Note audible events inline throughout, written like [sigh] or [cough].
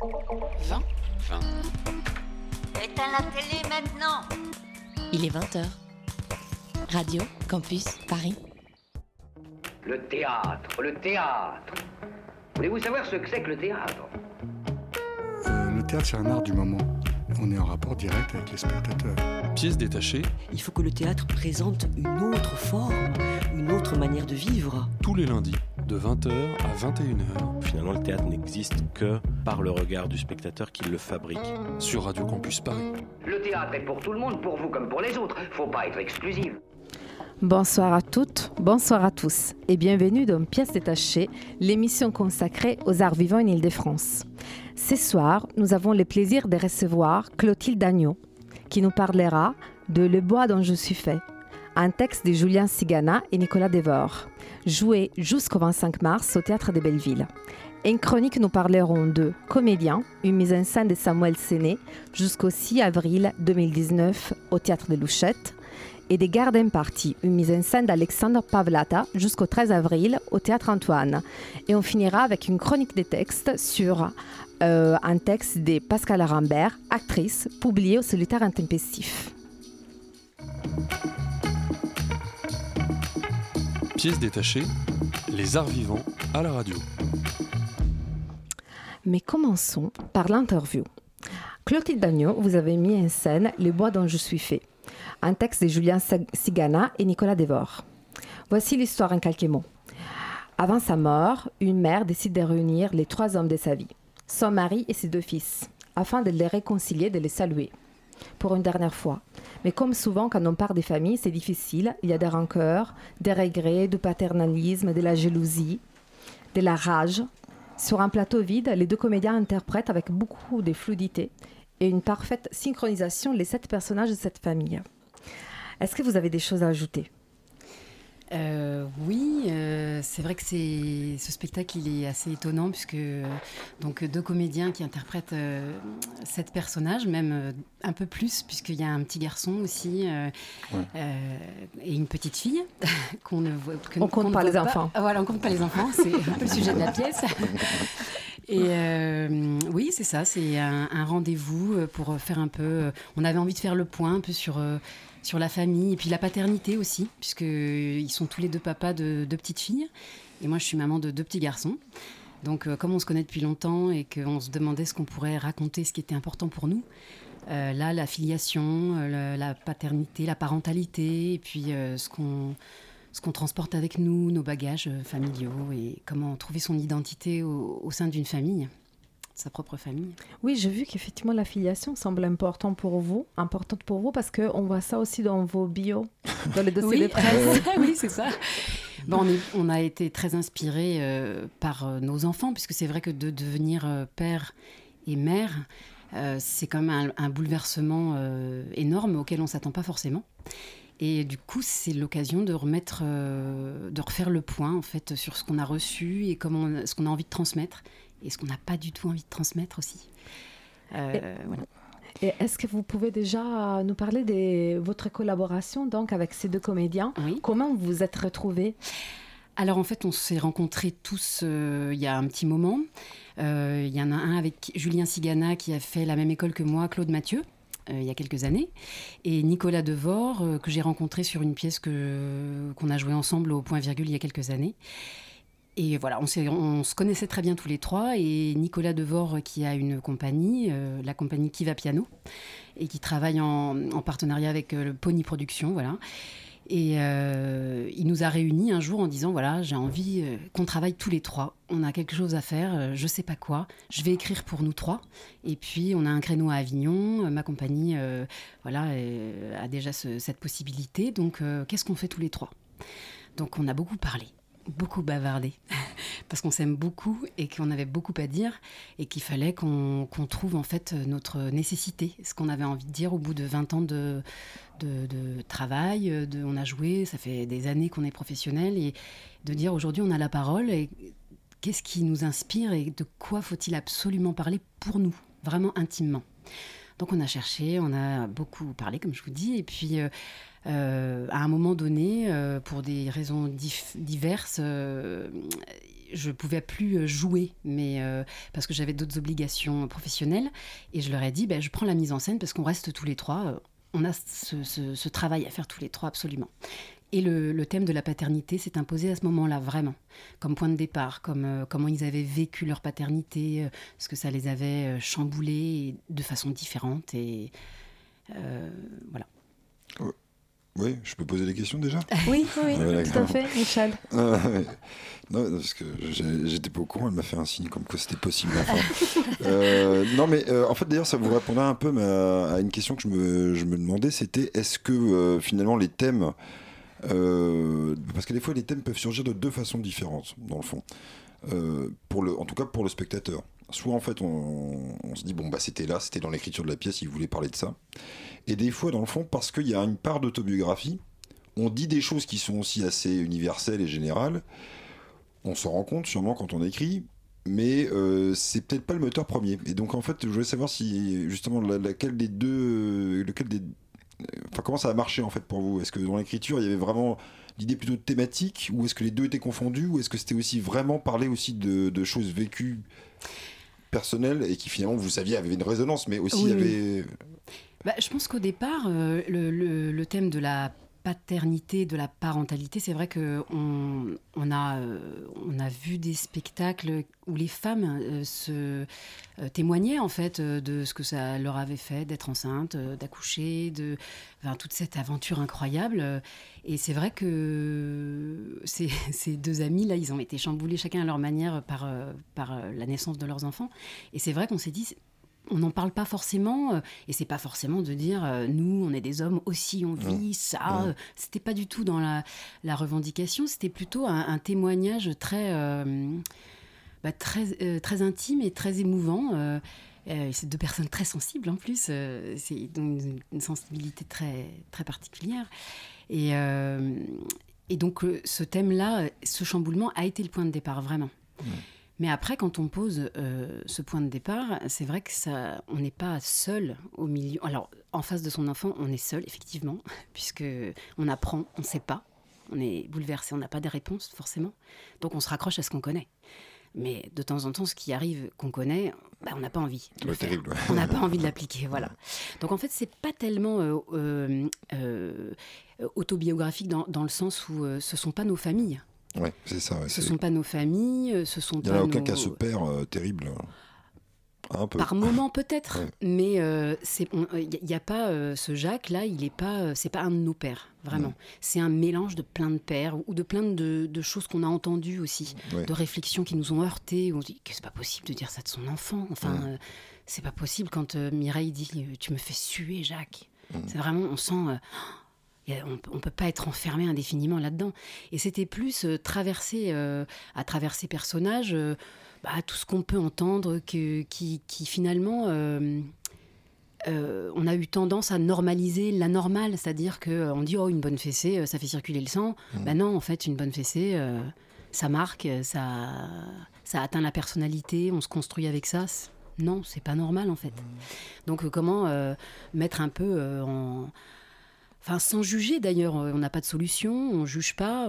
20 20. Éteins la télé maintenant Il est 20h. Radio Campus Paris. Le théâtre, le théâtre. Voulez-vous savoir ce que c'est que le théâtre? Euh, le théâtre, c'est un art du moment. On est en rapport direct avec les spectateurs. Pièce détachée, Il faut que le théâtre présente une autre forme, une autre manière de vivre. tous les lundis, de 20h à 21h, Finalement, le théâtre n'existe que par le regard du spectateur qui le fabrique. sur Radio Campus Paris. Le théâtre est pour tout le monde, pour vous comme pour les autres. Faut pas être exclusif. Bonsoir à toutes, bonsoir à tous et bienvenue dans Pièces détachées, l'émission consacrée aux arts vivants en Ile-de-France. Ce soir, nous avons le plaisir de recevoir Clotilde Agneau, qui nous parlera de Le bois dont je suis fait, un texte de Julien Sigana et Nicolas Devor, joué jusqu'au 25 mars au Théâtre de Belleville. En chronique, nous parlerons de Comédien, une mise en scène de Samuel Séné, jusqu'au 6 avril 2019 au Théâtre de Louchette, et des Garden Party, une mise en scène d'Alexandre Pavlata jusqu'au 13 avril au Théâtre Antoine. Et on finira avec une chronique des textes sur euh, un texte de Pascal Rambert, actrice, publié au Solitaire Intempestif. Pièce détachée, les arts vivants à la radio. Mais commençons par l'interview. Clotilde Dagnon, vous avez mis en scène Les bois dont je suis fait, un texte de Julien Sigana et Nicolas Devor. Voici l'histoire en quelques mots. Avant sa mort, une mère décide de réunir les trois hommes de sa vie, son mari et ses deux fils, afin de les réconcilier, de les saluer. Pour une dernière fois. Mais comme souvent quand on part des familles, c'est difficile. Il y a des rancœurs, des regrets, du paternalisme, de la jalousie, de la rage. Sur un plateau vide, les deux comédiens interprètent avec beaucoup de fluidité et une parfaite synchronisation les sept personnages de cette famille. Est-ce que vous avez des choses à ajouter? Euh, oui, euh, c'est vrai que c'est ce spectacle il est assez étonnant puisque euh, donc deux comédiens qui interprètent euh, sept personnages, même euh, un peu plus puisqu'il y a un petit garçon aussi euh, euh, et une petite fille [laughs] qu'on ne voit. que- On compte ne pas les enfants. Ah, Voilà, on compte pas les enfants, c'est un peu le sujet de la pièce. [laughs] Et euh, oui, c'est ça, c'est un, un rendez-vous pour faire un peu. On avait envie de faire le point un peu sur, euh, sur la famille et puis la paternité aussi, puisqu'ils sont tous les deux papas de deux petites filles. Et moi, je suis maman de deux petits garçons. Donc, euh, comme on se connaît depuis longtemps et qu'on se demandait ce qu'on pourrait raconter, ce qui était important pour nous, euh, là, la filiation, euh, la paternité, la parentalité, et puis ce qu'on ce qu'on transporte avec nous, nos bagages familiaux, et comment trouver son identité au sein d'une famille, sa propre famille. Oui, j'ai vu qu'effectivement la filiation semble importante pour vous, importante pour vous parce qu'on voit ça aussi dans vos bios, [laughs] dans les dossiers Oui. de presse. [laughs] oui, c'est ça. Bon, on, est- on a été très inspirés euh, par euh, nos enfants, puisque c'est vrai que de devenir euh, père et mère, c'est quand même un, un bouleversement énorme auquel on ne s'attend pas forcément. Et du coup, c'est l'occasion de remettre, de refaire le point en fait sur ce qu'on a reçu et comment on- ce qu'on a envie de transmettre et ce qu'on n'a pas du tout envie de transmettre aussi. Euh, voilà. Et est-ce que vous pouvez déjà nous parler de votre collaboration donc avec ces deux comédiens? Oui. Comment vous vous êtes retrouvés? Alors en fait, on s'est rencontrés tous euh, il y a un petit moment. Euh, Il y en a un avec Julien Sigana qui a fait la même école que moi, Claude Mathieu, il y a quelques années, et Nicolas Devor que j'ai rencontré sur une pièce que qu'on a jouée ensemble au Point Virgule il y a quelques années. Et voilà, on, se connaissait très bien tous les trois. Et Nicolas Devor, qui a une compagnie, euh, la compagnie Kiva Piano, et qui travaille en, en partenariat avec euh, le Pony Production, voilà. Et euh, il nous a réunis un jour en disant voilà, j'ai envie qu'on travaille tous les trois. On a quelque chose à faire, je sais pas quoi. Je vais écrire pour nous trois. Et puis on a un créneau à Avignon. Ma compagnie, voilà, a déjà ce- cette possibilité. Donc qu'est-ce qu'on fait tous les trois? Donc on a beaucoup parlé, beaucoup bavardé, [laughs] parce qu'on s'aime beaucoup et qu'on avait beaucoup à dire et qu'il fallait qu'on trouve en fait notre nécessité, ce qu'on avait envie de dire au bout de 20 ans de, de, de travail. De, on a joué, ça fait des années qu'on est professionnel et de dire aujourd'hui on a la parole et qu'est-ce qui nous inspire et de quoi faut-il absolument parler pour nous, vraiment intimement? Donc on a cherché, on a beaucoup parlé, comme je vous dis, et puis euh, euh, à un moment donné, euh, pour des raisons diverses, euh, je pouvais plus jouer, mais parce que j'avais d'autres obligations professionnelles. Et je leur ai dit, ben, je prends la mise en scène parce qu'on reste tous les trois. on a ce, travail à faire tous les trois absolument. Et le, thème de la paternité s'est imposé à ce moment-là, vraiment, comme point de départ, comme euh, comment ils avaient vécu leur paternité, euh, ce que ça les avait euh, chamboulés de façon différente. Et voilà. Oui, je peux poser des questions déjà? Oui, oui, tout à fait, Michel. Ah, non, parce que j'étais pas au courant, elle m'a fait un signe comme quoi c'était possible. [laughs] non, mais en fait, d'ailleurs, ça vous répondrait un peu à, une question que je me, je me demandais c'était est-ce que finalement les thèmes euh, parce que des fois, les thèmes peuvent surgir de deux façons différentes, dans le fond. Euh, pour le, en tout cas pour le spectateur. Soit en fait on, se dit bon bah c'était là, c'était dans l'écriture de la pièce, il voulait parler de ça. Et des fois dans le fond parce qu'il y a une part d'autobiographie, on dit des choses qui sont aussi assez universelles et générales. On s'en rend compte sûrement quand on écrit, mais euh, c'est peut-être pas le moteur premier. Et donc en fait je voulais savoir si justement laquelle des deux, lequel des Enfin, comment ça a marché en fait pour vous? Est-ce que dans l'écriture il y avait vraiment l'idée plutôt thématique ou est-ce que les deux étaient confondus ou est-ce que c'était aussi vraiment parler aussi de, choses vécues? Personnelles et qui finalement vous saviez avaient une résonance mais aussi il y avait bah, je pense qu'au départ euh, le, thème de la paternité, de la parentalité, c'est vrai qu'on on a, euh, on a vu des spectacles où les femmes euh, se euh, témoignaient en fait de ce que ça leur avait fait d'être enceinte, d'accoucher, de toute cette aventure incroyable. Et c'est vrai que [laughs] ces, ces, deux amis là, ils ont été chamboulés chacun à leur manière par, par la naissance de leurs enfants. Et c'est vrai qu'on s'est dit on n'en parle pas forcément, euh, et c'est pas forcément de dire euh, nous, on est des hommes aussi, on vit ça. Euh, c'était pas du tout dans la, revendication, c'était plutôt un, témoignage très, bah, très, très intime et très émouvant. c'est deux personnes très sensibles en plus, c'est une, une, sensibilité très, très particulière. Et, et donc ce thème-là, ce chamboulement a été le point de départ, vraiment. Mais après, quand on pose euh, ce point de départ, c'est vrai que ça, on n'est pas seul au milieu. Alors, en face de son enfant, on est seul, effectivement, [laughs] puisque on apprend, on ne sait pas, on est bouleversé, on n'a pas de réponse forcément. Donc, on se raccroche à ce qu'on connaît. Mais de temps en temps, ce qui arrive qu'on connaît, bah, on n'a pas envie. De terrible, On n'a pas envie de l'appliquer, [laughs] voilà. Donc en fait, c'est pas tellement euh, euh, autobiographique dans, dans, le sens où ce sont pas nos familles Ouais, c'est ça. ce ne sont pas nos familles, euh, ce sont Il n'y a aucun cas ce père euh, terrible. Un peu. Par moment peut-être, mais il euh, n'y a, pas ce Jacques là, il est pas, c'est pas un de nos pères vraiment. C'est un mélange de plein de pères ou de plein de, choses qu'on a entendues aussi, de réflexions qui nous ont heurtés. On dit que c'est pas possible de dire ça de son enfant. Enfin, c'est pas possible quand Mireille dit tu me fais suer Jacques. C'est vraiment, on sent on ne peut pas être enfermé indéfiniment là-dedans. Et c'était plus euh, traverser, euh, à travers ces personnages, euh, bah, tout ce qu'on peut entendre, qui, finalement, on a eu tendance à normaliser la normale, c'est-à-dire qu'on dit, oh, une bonne fessée, ça fait circuler le sang. Mmh. Ben non, en fait, une bonne fessée, ça marque, ça, ça atteint la personnalité, on se construit avec ça. Non, c'est pas normal, en fait. Mmh. Donc, comment mettre un peu en Enfin, sans juger d'ailleurs, on n'a pas de solution, on juge pas.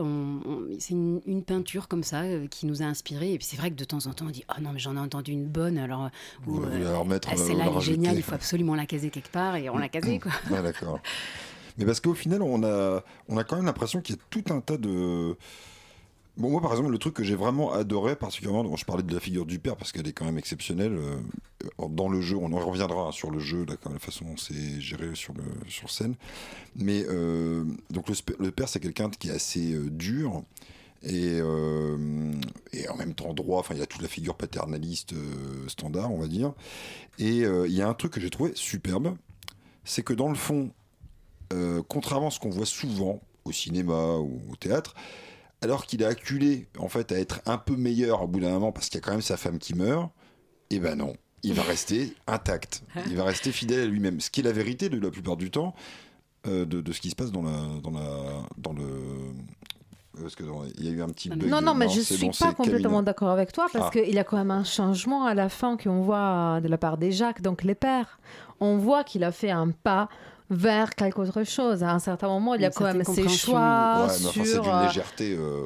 c'est une, peinture comme ça euh, qui nous a inspiré. Et puis c'est vrai que de temps en temps, on dit Oh non, mais j'en ai entendu une bonne, alors. Ou, euh, ah, celle-là, elle est géniale, il faut absolument la caser quelque part, et on l'a casée, quoi. [laughs] ouais, d'accord. Mais parce qu'au final, on a, on a quand même l'impression qu'il y a tout un tas de Moi, par exemple, le truc que j'ai vraiment adoré, particulièrement, je parlais de la figure du père parce qu'elle est quand même exceptionnelle. Euh, dans le jeu, on en reviendra sur le jeu, là, la façon dont c'est géré sur, sur scène. Mais euh, donc, le, père, c'est quelqu'un qui est assez euh, dur et, et, en même temps droit. Enfin, il y a toute la figure paternaliste standard, on va dire. Et il y a un truc que j'ai trouvé superbe c'est que dans le fond, contrairement à ce qu'on voit souvent au cinéma ou au théâtre, alors qu'il est acculé en fait à être un peu meilleur au bout d'un moment parce qu'il y a quand même sa femme qui meurt, et eh ben non, il va rester intact, il va rester fidèle à lui-même, ce qui est la vérité de la plupart du temps euh, de, ce qui se passe dans la dans la dans le parce qu'il y a eu un petit bug. Non, non, mais je ne suis pas complètement d'accord avec toi parce ah. qu'il y a quand même un changement à la fin qu'on voit de la part des Jacques, donc les pères. On voit qu'il a fait un pas vers quelque autre chose. À un certain moment, il y a quand même ses choix ouais, mais enfin, C'est d'une légèreté. Euh,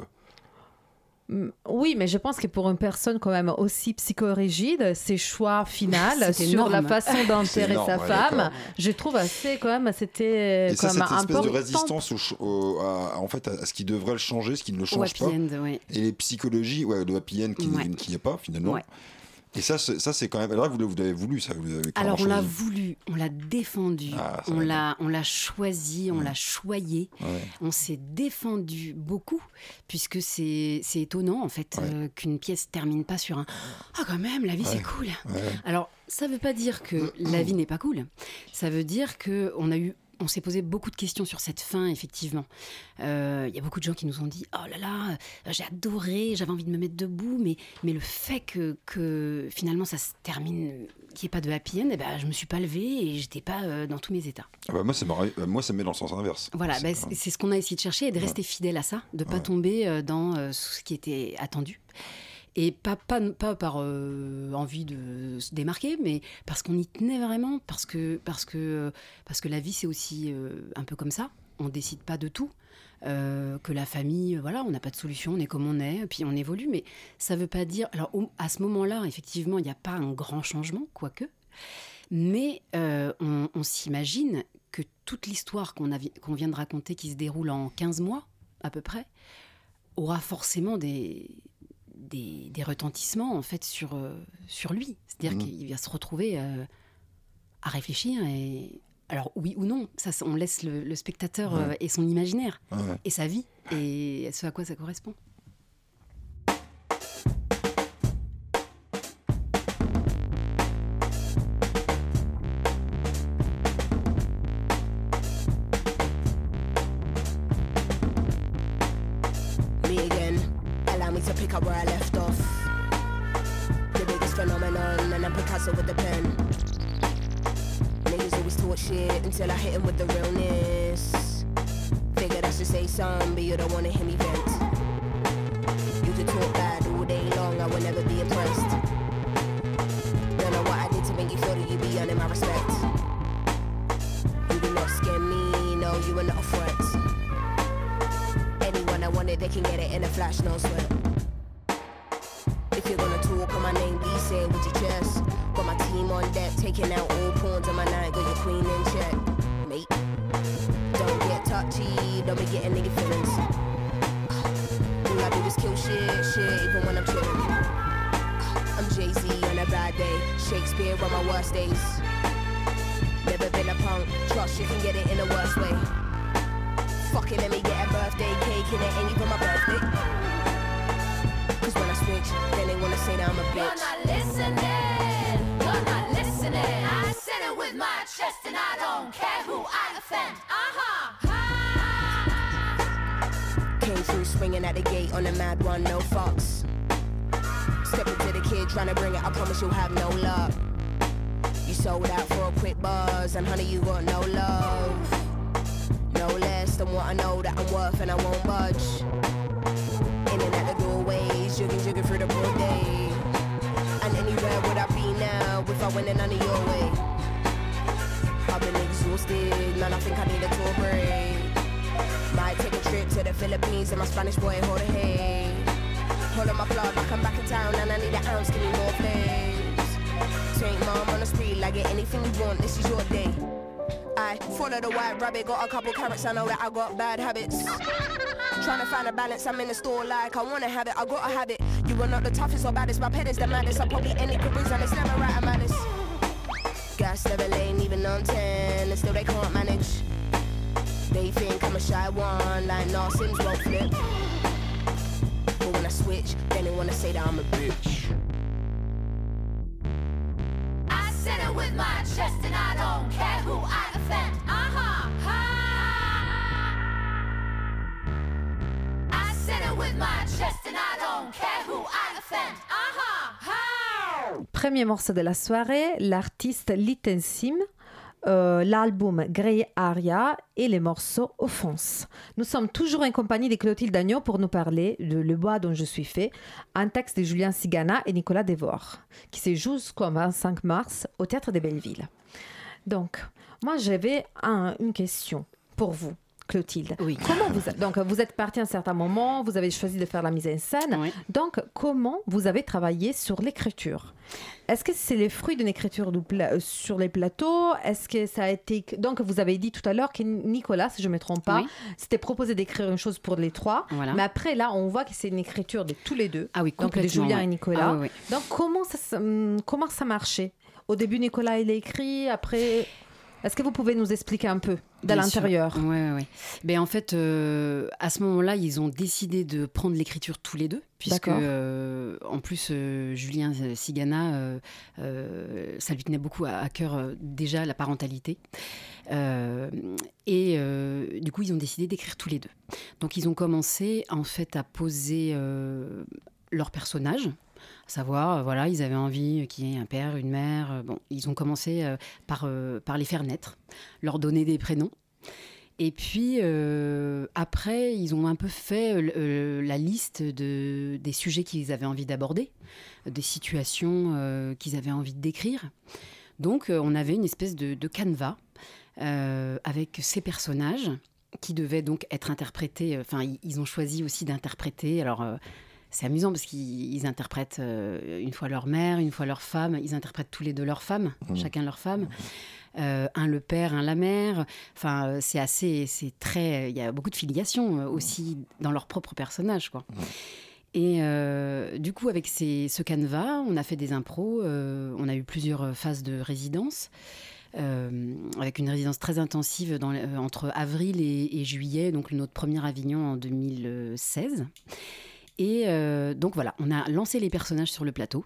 Mm, Oui, mais je pense que pour une personne quand même aussi psychorigide, ses choix [laughs] C'est sur la façon [laughs] d'enterrer énorme, sa ouais, femme, d'accord. je trouve assez quand même, c'était quand même cette espèce important. de résistance au, ch- au- à, en fait, à ce qui devrait le changer, ce qui ne le change pas. end, ouais. Et les psychologies, ouais, de happy end qui Ouais. qui n'y a pas finalement. Et ça, c'est- ça c'est quand même. Là, vous, vous l'avez voulu, ça. Vous clairement Alors on l'a voulu, on l'a défendu, Ah, on l'a, on l'a choisi, on Ouais. l'a choyé, Ouais. on s'est défendu beaucoup, puisque c'est, c'est étonnant en fait Ouais. euh, qu'une pièce termine pas sur un ah quand même la vie c'est cool. Alors ça veut pas dire que la vie n'est pas cool, ça veut dire que on a eu on s'est posé beaucoup de questions sur cette fin, effectivement. Euh, Il y a beaucoup de gens qui nous ont dit Oh là là, euh, j'ai adoré, j'avais envie de me mettre debout, mais, mais le fait que, que finalement ça se termine, qu'il n'y ait pas de happy end, eh ben, je me suis pas levée et j'étais pas euh, dans tous mes états. Ah bah, moi, ça euh, moi, ça me met dans le sens inverse. Voilà, C'est pas- c'est ce qu'on a essayé de chercher et de rester fidèle à ça, de pas Ouais. tomber euh, dans euh, ce qui était attendu. Et pas, pas, pas par euh, envie de se démarquer, mais parce qu'on y tenait vraiment, parce que, parce que, parce que la vie, c'est aussi euh, un peu comme ça. On décide pas de tout. Euh, que la famille, voilà, on n'a pas de solution, on est comme on est, puis on évolue, mais ça veut pas dire. Alors, à ce moment-là, effectivement, il n'y a pas un grand changement, quoique, mais on, s'imagine que toute l'histoire qu'on vient de raconter, qui se déroule en 15 mois, à peu près, aura forcément des, des, des retentissements en fait sur, euh, sur lui. C'est-à-dire Mhm. qu'il va se retrouver euh, à réfléchir et alors oui ou non, ça on laisse le, le spectateur Ouais. euh, et son imaginaire Ouais. et sa vie et ce à quoi ça correspond. Offend. Uh huh. Came through swinging at the gate on a mad one, no fucks. Step into the kid trying to bring it, I promise you'll have no luck. You sold out for a quick buzz, and honey, you got no love. No less than what I know that I'm worth, and I won't budge. In and out the doorways, jigging, jigging through the broad day. And anywhere would I be now if I went in of your way? Exhausted, man, I think I need a tour break. Might take a trip to the Philippines and my Spanish boy hold a hay. Hold on my plug I'm back in town and I need an ounce, give me more plays. Take mom on the street, like get anything you want, this is your day. I follow the white rabbit, got a couple carrots, I know that I got bad habits. Trying to find a balance, I'm in the store like I wanna have it, I gotta have it. You are not the toughest or baddest, my pet is the maddest. I probably any careers and it's never right, I'm honest. Gas never lane, even on 10, and still they can't manage. They think I'm a shy one, like Sims won't flip. But when I switch, then they wanna say that I'm a bitch. I said it with my chest, and I don't care who I offend. Uh huh. I said it with my chest, and I don't care who I offend. Uh huh. Premier morceau de la soirée, l'artiste Litensim, euh, l'album Grey Aria et les morceaux Offense. Nous sommes toujours en compagnie de Clotilde Agneau pour nous parler de Le bois dont je suis fait, un texte de Julien Sigana et Nicolas Devor, qui se joue jusqu'au 25 mars au Théâtre de Belleville. Donc, moi j'avais un- une question pour vous. Clotilde. Oui. Comment vous, donc vous êtes parti à un certain moment, vous avez choisi de faire la mise en scène. Oui. Donc comment vous avez travaillé sur l'écriture? Est-ce que c'est les fruits d'une écriture euh, sur les plateaux? Est-ce que ça a été donc vous avez dit tout à l'heure que Nicolas, si je me trompe pas, Oui. s'était proposé d'écrire une chose pour les trois. Voilà. Mais après là, on voit que c'est une écriture de tous les deux. Ah oui, donc de. Julien ouais. et Nicolas. Ah. Donc comment ça, hum, comment ça marchait? Au début, Nicolas il a écrit. Après, est-ce que vous pouvez nous expliquer un peu? De l'intérieur sûr. Ouais. Ben, en fait, euh, à ce moment-là, ils ont décidé de prendre l'écriture tous les deux, puisque euh, en plus, euh, Julien Sigana, ça lui tenait beaucoup à, à cœur déjà la parentalité. Et du coup, ils ont décidé d'écrire tous les deux. Donc, ils ont commencé en fait à poser leurs personnages. Savoir, euh, voilà, ils avaient envie qu'il y ait un père, une mère. euh, Bon, ils ont commencé euh, par, par les faire naître, leur donner des prénoms. Et puis après, ils ont un peu fait la liste de, des sujets qu'ils avaient envie d'aborder, des situations qu'ils avaient envie de décrire. Donc on avait une espèce de, de canevas avec ces personnages qui devaient donc être interprétés. Enfin, ils- ils ont choisi aussi d'interpréter. Alors. C'est amusant parce qu'ils ils interprètent euh, une fois leur mère, une fois leur femme. Ils interprètent tous les deux leur femme, chacun leur femme. Euh, un le père, un la mère. Enfin, euh, c'est assez, c'est très. Il y a beaucoup de filiation euh, aussi dans leur propre personnage, quoi. Et euh, du coup, avec ces- ce canevas, on a fait des impros. euh, on a eu plusieurs phases de résidence. euh, avec une résidence très intensive dans, entre avril et, et juillet, donc notre premier Avignon en 2016. Et euh, donc voilà, on a lancé les personnages sur le plateau,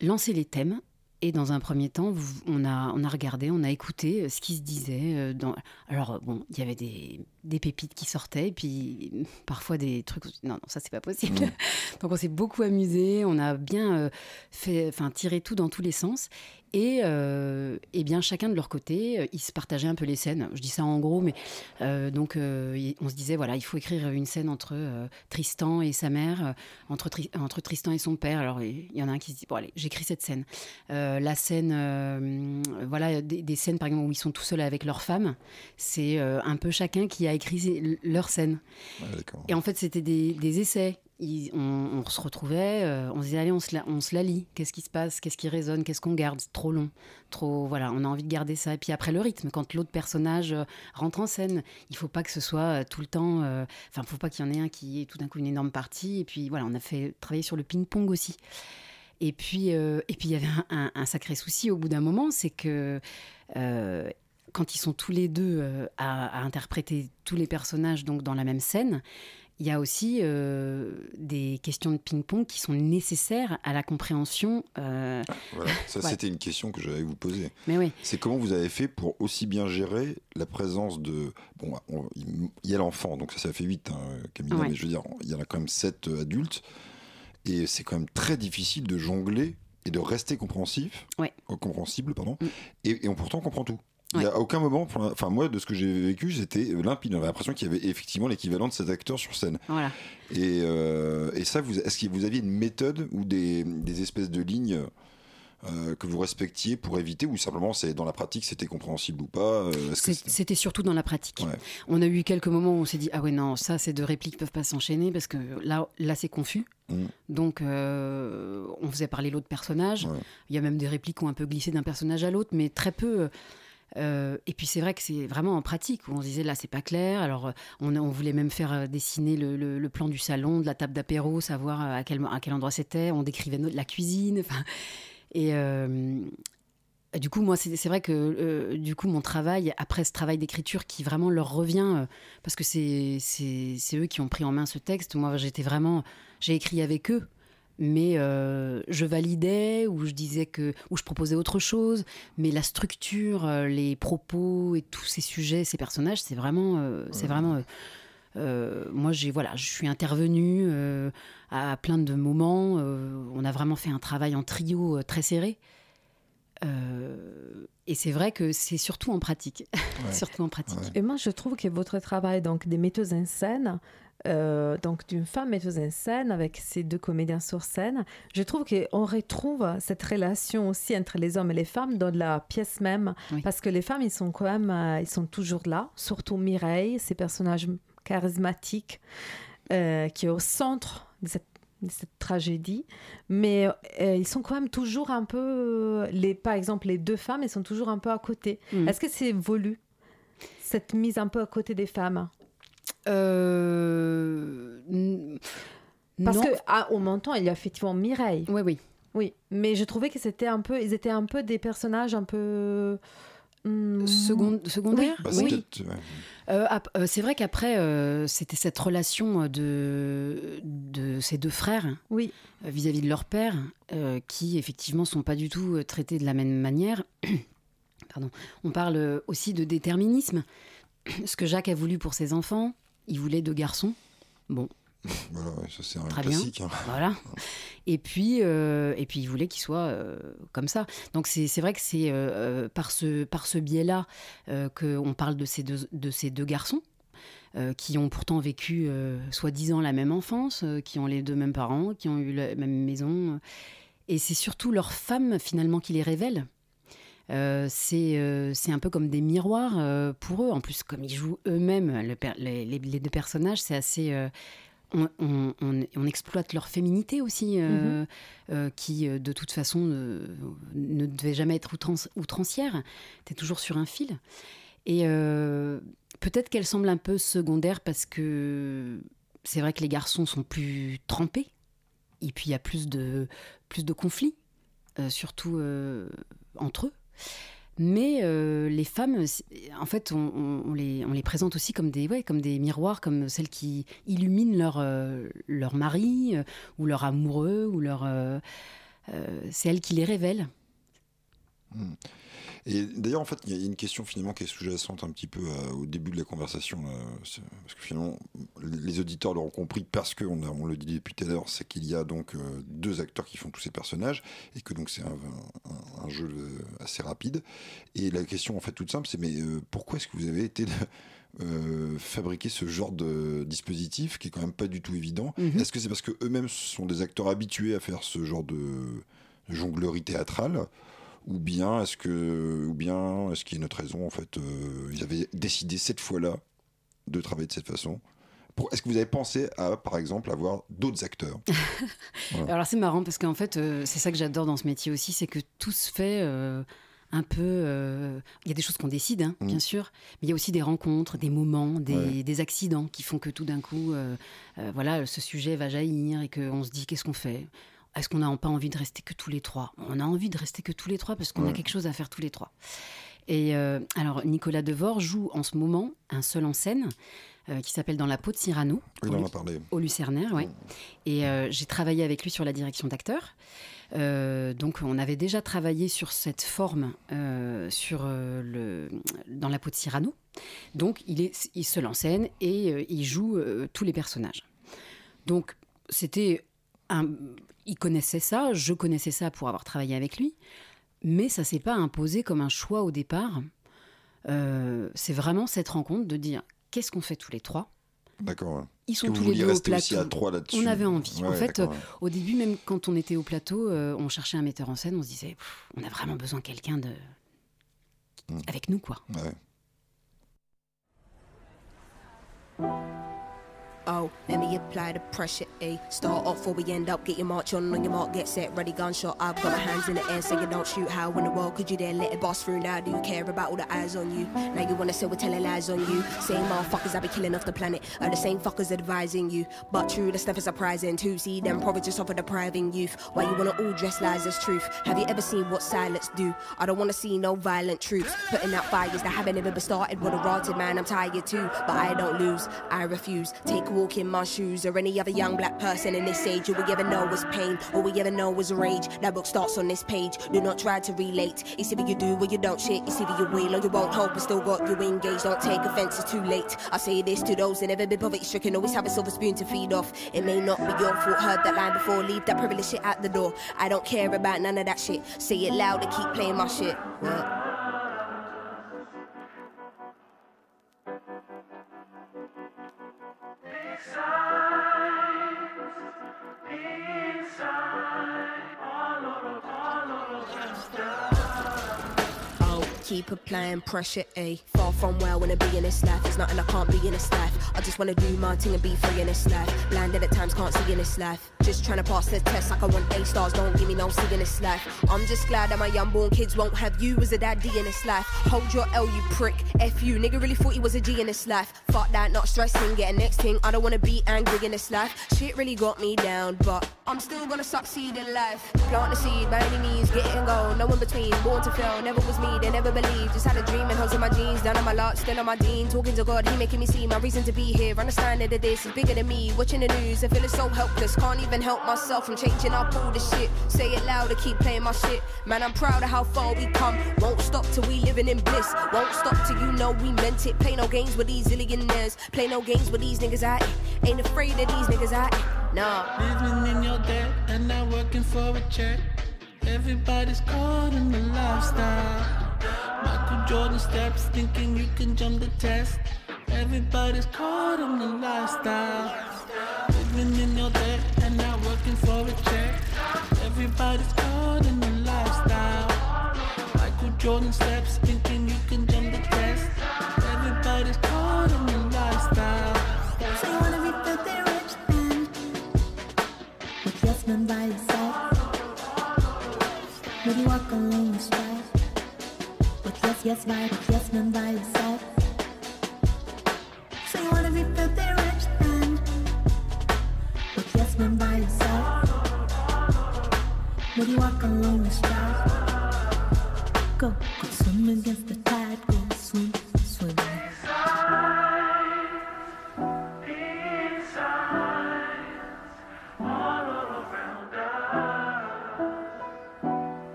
lancé les thèmes, et dans un premier temps, on a, on a regardé, on a écouté euh, ce qui se disait. euh, Dans... Alors, bon, il y avait des, des pépites qui sortaient, et puis [laughs] parfois des trucs. Non, non, ça, c'est pas possible. [laughs] Donc, on s'est beaucoup amusé, on a bien euh, fait, enfin, tiré tout dans tous les sens. Et, euh, eh bien, chacun de leur côté, euh, ils se partageaient un peu les scènes. Je dis ça en gros, mais euh, donc, on se disait, voilà, il faut écrire une scène entre Tristan et sa mère, entre, Tri- entre Tristan et son père. Alors, il y en a un qui se dit, bon, allez, j'écris cette scène. La scène, voilà, des, des scènes, par exemple, où ils sont tout seuls avec leur femme, c'est un peu chacun qui a écrit leur scène. Et en fait, c'était des, des essais. Ils- on, on se retrouvait, euh, on se disait, allez, on se la, on se la lit. Qu'est-ce qui se passe? Qu'est-ce qui résonne? Qu'est-ce qu'on garde? C'est trop long. Trop, voilà, on a envie de garder ça. Et puis après, le rythme, quand l'autre personnage euh, rentre en scène, il faut pas que ce soit euh, tout le temps. euh, Enfin, il faut pas qu'il y en ait un qui ait tout d'un coup une énorme partie. Et puis voilà, on a fait travailler sur le ping-pong aussi. Et puis, euh, et puis il y avait un, un- un sacré souci au bout d'un moment, c'est que euh, quand ils sont tous les deux euh, à, à interpréter tous les personnages donc dans la même scène, il y a aussi euh, des questions de ping-pong qui sont nécessaires à la compréhension. euh, Voilà, ça c'était une question que j'allais vous poser. Mais oui. C'est comment vous avez fait pour aussi bien gérer la présence de... Bon, on- il y a l'enfant, donc ça, ça fait 8, Camilla, Ouais. mais je veux dire, il y en a quand même 7 adultes, et c'est quand même très difficile de jongler et de rester compréhensif, Ouais. euh, compréhensible, pardon, et, et on pourtant on comprend tout. Il n'y Ouais. a aucun moment, pour la- enfin moi de ce que j'ai vécu, c'était limpide. On avait l'impression qu'il y avait effectivement l'équivalent de cet acteur sur scène. Voilà. Et, euh, et ça, vous, est-ce que vous aviez une méthode ou des, des espèces de lignes euh, que vous respectiez pour éviter, ou simplement c'est dans la pratique c'était compréhensible ou pas euh, C'était surtout dans la pratique. Ouais. On a eu quelques moments où on s'est dit ah ouais non ça ces deux répliques peuvent pas s'enchaîner parce que là là c'est confus. Mm. Donc on faisait parler l'autre personnage. Il y a même des répliques qui ont un peu glissé d'un personnage à l'autre, mais très peu. Euh, et puis c'est vrai que c'est vraiment en pratique où on se disait là c'est pas clair. Alors euh, on, voulait même faire euh, dessiner le, plan du salon, de la table d'apéro, savoir à quel, endroit c'était. On décrivait la cuisine. Et du coup, moi, c'est vrai que du coup, mon travail, après ce travail d'écriture qui vraiment leur revient, parce que c'est eux qui ont pris en main ce texte, moi, j'étais vraiment. J'ai écrit avec eux, mais euh, je validais ou je disais que. ou je proposais autre chose, mais la structure, euh, les propos et tous ces sujets, ces personnages, c'est vraiment. euh, c'est vraiment euh, euh, moi, j'ai voilà, je suis intervenue euh, à plein de moments. euh, on a vraiment fait un travail en trio euh, très serré. Euh, et c'est vrai que c'est surtout en pratique, [laughs] surtout en pratique. Et moi, je trouve que votre travail donc des metteuses en scène, euh, donc d'une femme metteuse en scène avec ces deux comédiens sur scène. Je trouve qu'on retrouve cette relation aussi entre les hommes et les femmes dans la pièce même, parce que les femmes, ils sont quand même, euh, ils sont toujours là, surtout Mireille, ces personnages charismatiques euh, qui est au centre de cette tragédie, mais euh, ils sont quand même toujours un peu, les, par exemple, les deux femmes, elles sont toujours un peu à côté. Mm. Est-ce que c'est voulu, cette mise un peu à côté des femmes? Parce non. que ah, au montant, il y a effectivement Mireille. Oui, oui. Oui, mais je trouvais que c'était un peu, ils étaient un peu des personnages un peu hum, Seconde- secondaire Bah, c'est Oui. ouais. Euh, euh, c'est vrai qu'après, euh, c'était cette relation de, de ces deux frères oui. euh, vis-à-vis de leur père, euh, qui effectivement sont pas du tout euh, traités de la même manière. [coughs] Pardon. On parle euh, aussi de déterminisme. [coughs] Ce que Jacques a voulu pour ses enfants, il voulait deux garçons. Bon, [laughs] Voilà, ça c'est un Très classique. bien. hein. Voilà. [laughs] Et puis, euh, et puis il voulait qu'il soit euh, comme ça. Donc c'est c'est vrai que c'est euh, par ce, par ce biais-là qu'on parle de ces deux, de ces deux garçons. qui ont pourtant vécu soi-disant la même enfance, qui ont les deux mêmes parents, qui ont eu la même maison. Et c'est surtout leurs femmes finalement qui les révèlent. Euh, c'est euh, c'est un peu comme des miroirs euh, pour eux. En plus, comme ils jouent eux-mêmes, le les, deux personnages, c'est assez. on, on- on- on exploite leur féminité aussi, Mhm. qui de toute façon ne devait jamais être outrance- outrancière. Tu es toujours sur un fil. Et peut-être qu'elle semble un peu secondaire parce que c'est vrai que les garçons sont plus trempés. Et puis il y a plus de, plus de conflits, surtout entre eux. Mais euh, les femmes, en fait, on, les, présente aussi comme des, ouais, comme des miroirs, comme celles qui illuminent leur, euh, leur mari, euh, ou leur amoureux, ou leur. c'est elles qui les révèlent. Et d'ailleurs, en fait, il y a une question finalement qui est sous-jacente un petit peu euh, au début de la conversation. là. C'est- parce que finalement, les auditeurs l'auront compris parce qu'on on le dit depuis tout à l'heure, c'est qu'il y a donc euh, deux acteurs qui font tous ces personnages et que donc c'est un, un- un jeu euh, assez rapide. Et la question en fait toute simple, c'est mais euh, pourquoi est-ce que vous avez été euh, fabriquer ce genre de dispositif qui est quand même pas du tout évident? Mhm. Est-ce que c'est parce que eux-mêmes sont des acteurs habitués à faire ce genre de jonglerie théâtrale ou bien est-ce que ou bien est-ce qu'il y a une autre raison en fait euh, ils avaient décidé cette fois-là de travailler de cette façon est-ce que vous avez pensé à par exemple avoir d'autres acteurs [laughs] Voilà. Alors c'est marrant parce qu'en fait, euh, c'est ça que j'adore dans ce métier aussi, c'est que tout se fait euh, un peu. euh, Il y a des choses qu'on décide, hein, bien sûr, mais il y a aussi des rencontres, des moments, des, Ouais. des accidents qui font que tout d'un coup, euh, euh, voilà, ce sujet va jaillir et qu'on se dit qu'est-ce qu'on fait? Est-ce qu'on n'a pas envie de rester que tous les trois? On a envie de rester que tous les trois parce qu'on a quelque chose à faire tous les trois. Et euh, alors Nicolas Devor joue en ce moment un seul en scène. euh, qui s'appelle Dans la peau de Cyrano, Oui, on en a parlé. au Lucernaire, ouais. Et euh, j'ai travaillé avec lui sur la direction d'acteur. Donc on avait déjà travaillé sur cette forme sur le dans la peau de Cyrano. Donc il est il se l'enseigne et euh, il joue tous les personnages. Donc c'était un il connaissait ça, je connaissais ça pour avoir travaillé avec lui, mais ça s'est pas imposé comme un choix au départ. Euh, c'est vraiment cette rencontre de dire qu'est-ce qu'on fait tous les trois? D'accord. ouais. ils sont tous les deux au plateau. à trois là-dessus On avait envie. en fait, au début, même quand on était au plateau, euh, on cherchait un metteur en scène, on se disait, on a vraiment besoin de quelqu'un de... Mm. avec nous, quoi. ouais. Oh, let me apply the pressure, A. Start off before we end up. Get your march on, on your mark, get set, ready, gunshot. I've got my hands in the air, saying don't shoot. How in the world could you dare let it bust through? Now do you care about all the eyes on you? Now you wanna say we're telling lies on you? Same motherfuckers I be killing off the planet are the same fuckers advising you. But true, the stuff is surprising too. See them probably just offer depriving youth. Why you wanna all dress lies as truth? Have you ever seen what silence do? I don't wanna see no violent troops putting out fires that haven't ever been started. With a rotted man, I'm tired too, but I don't lose. I refuse. Take walk in my shoes or any other young black person in this age. All we ever know was pain. All we ever know was rage. That book starts on this page. Do not try to relate. It's either you do or you don't shit. It's either you will or you won't hope, but still got you engaged. Don't take offense, it's too late. I say this to those that never been poverty stricken. Always have a silver spoon to feed off. It may not be your fault. Heard that line before. Leave that privilege shit at the door. I don't care about none of that shit. Say it loud and keep playing my shit. Keep applying pressure, A. Far from where I wanna be in this life. There's nothing I can't be in this life. I just wanna do my thing and be free in this life. Blinded at times, can't see in this life. Just trying to pass the test like I want A stars. Don't give me no C in this life. I'm just glad that my unborn kids won't have you as a daddy in this life. Hold your L, you prick. F you, nigga really thought he was a G in this life. Fuck that, not stressing. Get next thing. I don't wanna be angry in this life. Shit really got me down, but I'm still gonna succeed in life. Plant the seed by any means, get and go. No in between. Born to fail, never was me. They never believed. Just had a dream and hoes in my jeans. Down on my luck, still on my dean. Talking to God, he making me see my reason to be here. Understanding that this is bigger than me. Watching the news, I feel so helpless. Can't even help myself from changing up all the shit. Say it loud, louder, keep playing my shit. Man, I'm proud of how far we come. Won't stop till we living in bliss. Won't stop till you know we meant it. Play no games with these millionaires. Play no games with these niggas out. Ain't afraid of these niggas out. Nah. Living in your debt and not working for a check. Everybody's caught in the lifestyle. Michael Jordan steps thinking you can jump the test. Everybody's caught in the lifestyle. Living in your debt and not working for a check. Everybody's caught in the lifestyle. Michael Jordan steps thinking you can jump the test. Everybody's caught in the lifestyle. So you wanna be filthy rich then? With yes men by your side. Maybe walk along the stride. Yes, yes, vibe, yes, man, vibes out. So you wanna be filthy rich then? But yes, man, by out. Would you walk alone?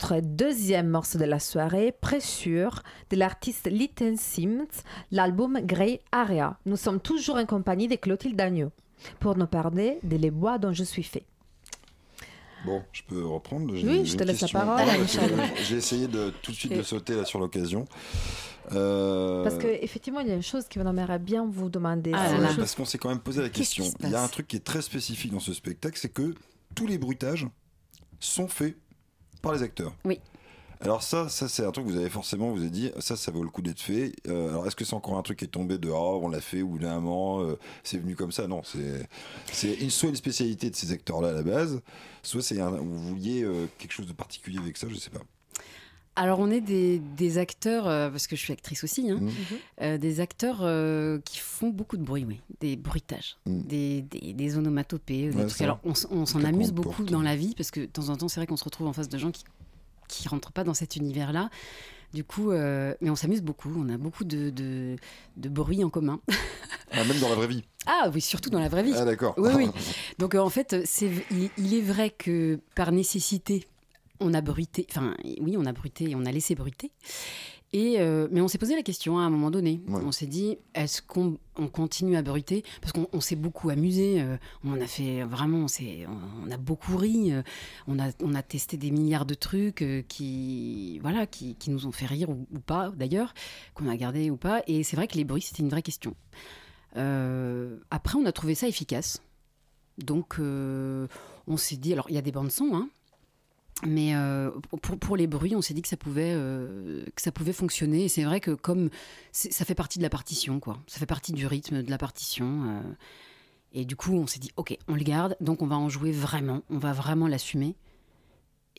Notre deuxième morceau de la soirée, Pressure, de l'artiste Litten Sims, l'album Grey Area. Nous sommes toujours en compagnie de Clotilde Agneau pour nous parler de Les bois dont je suis fait. Bon, je peux reprendre? Oui, je te laisse la parole, que Michel. J'ai essayé de tout de suite de sauter là sur l'occasion. Euh, Parce qu'effectivement, il y a une chose que j'aimerais bien vous demander. Ah ouais, parce qu'on s'est quand même posé la question. Il y a un truc qui est très spécifique dans ce spectacle, c'est que tous les bruitages sont faits par les acteurs. Oui. Alors ça, ça c'est un truc que vous avez forcément, vous avez dit, ça, ça vaut le coup d'être fait. Euh, alors est-ce que c'est encore un truc qui est tombé de, ah, on l'a fait, ou d'un moment, euh, c'est venu comme ça? Non, c'est, c'est soit une spécialité de ces acteurs-là à la base, soit c'est vous vouliez euh, quelque chose de particulier avec ça, je sais pas. Alors on est des, des acteurs, euh, parce que je suis actrice aussi, hein, Mhm. euh, des acteurs euh, qui font beaucoup de bruit, oui, des bruitages, des, des, des onomatopées, des. Ouais, trucs. Alors on, s'en amuse beaucoup dans la vie, parce que de temps en temps c'est vrai qu'on se retrouve en face de gens qui qui rentrent pas dans cet univers-là. Du coup, euh, mais on s'amuse beaucoup, on a beaucoup de, de, de bruit en commun. Ah, même dans la vraie vie. Ah oui, surtout dans la vraie vie. Ah, d'accord. Oui, oui. [laughs] Donc euh, en fait, c'est, il, il est vrai que par nécessité, on a bruité, enfin oui, on a bruité, on a laissé bruiter. Et euh, mais on s'est posé la question hein, à un moment donné. Ouais. On s'est dit, est-ce qu'on on continue à bruiter? Parce qu'on on s'est beaucoup amusé. euh, on a fait vraiment, on, a beaucoup ri. euh, on, a, on a testé des milliards de trucs qui, voilà, qui, qui nous ont fait rire ou, ou pas d'ailleurs, qu'on a gardé ou pas. Et c'est vrai que les bruits, c'était une vraie question. Après, on a trouvé ça efficace. Donc, on s'est dit, alors il y a des bandes son, hein, mais euh, pour, pour les bruits, on s'est dit que ça pouvait, euh, que ça pouvait fonctionner. Et c'est vrai que comme ça fait partie de la partition, quoi, ça fait partie du rythme de la partition. euh, et du coup, on s'est dit, ok, on le garde, donc on va en jouer vraiment, on va vraiment l'assumer.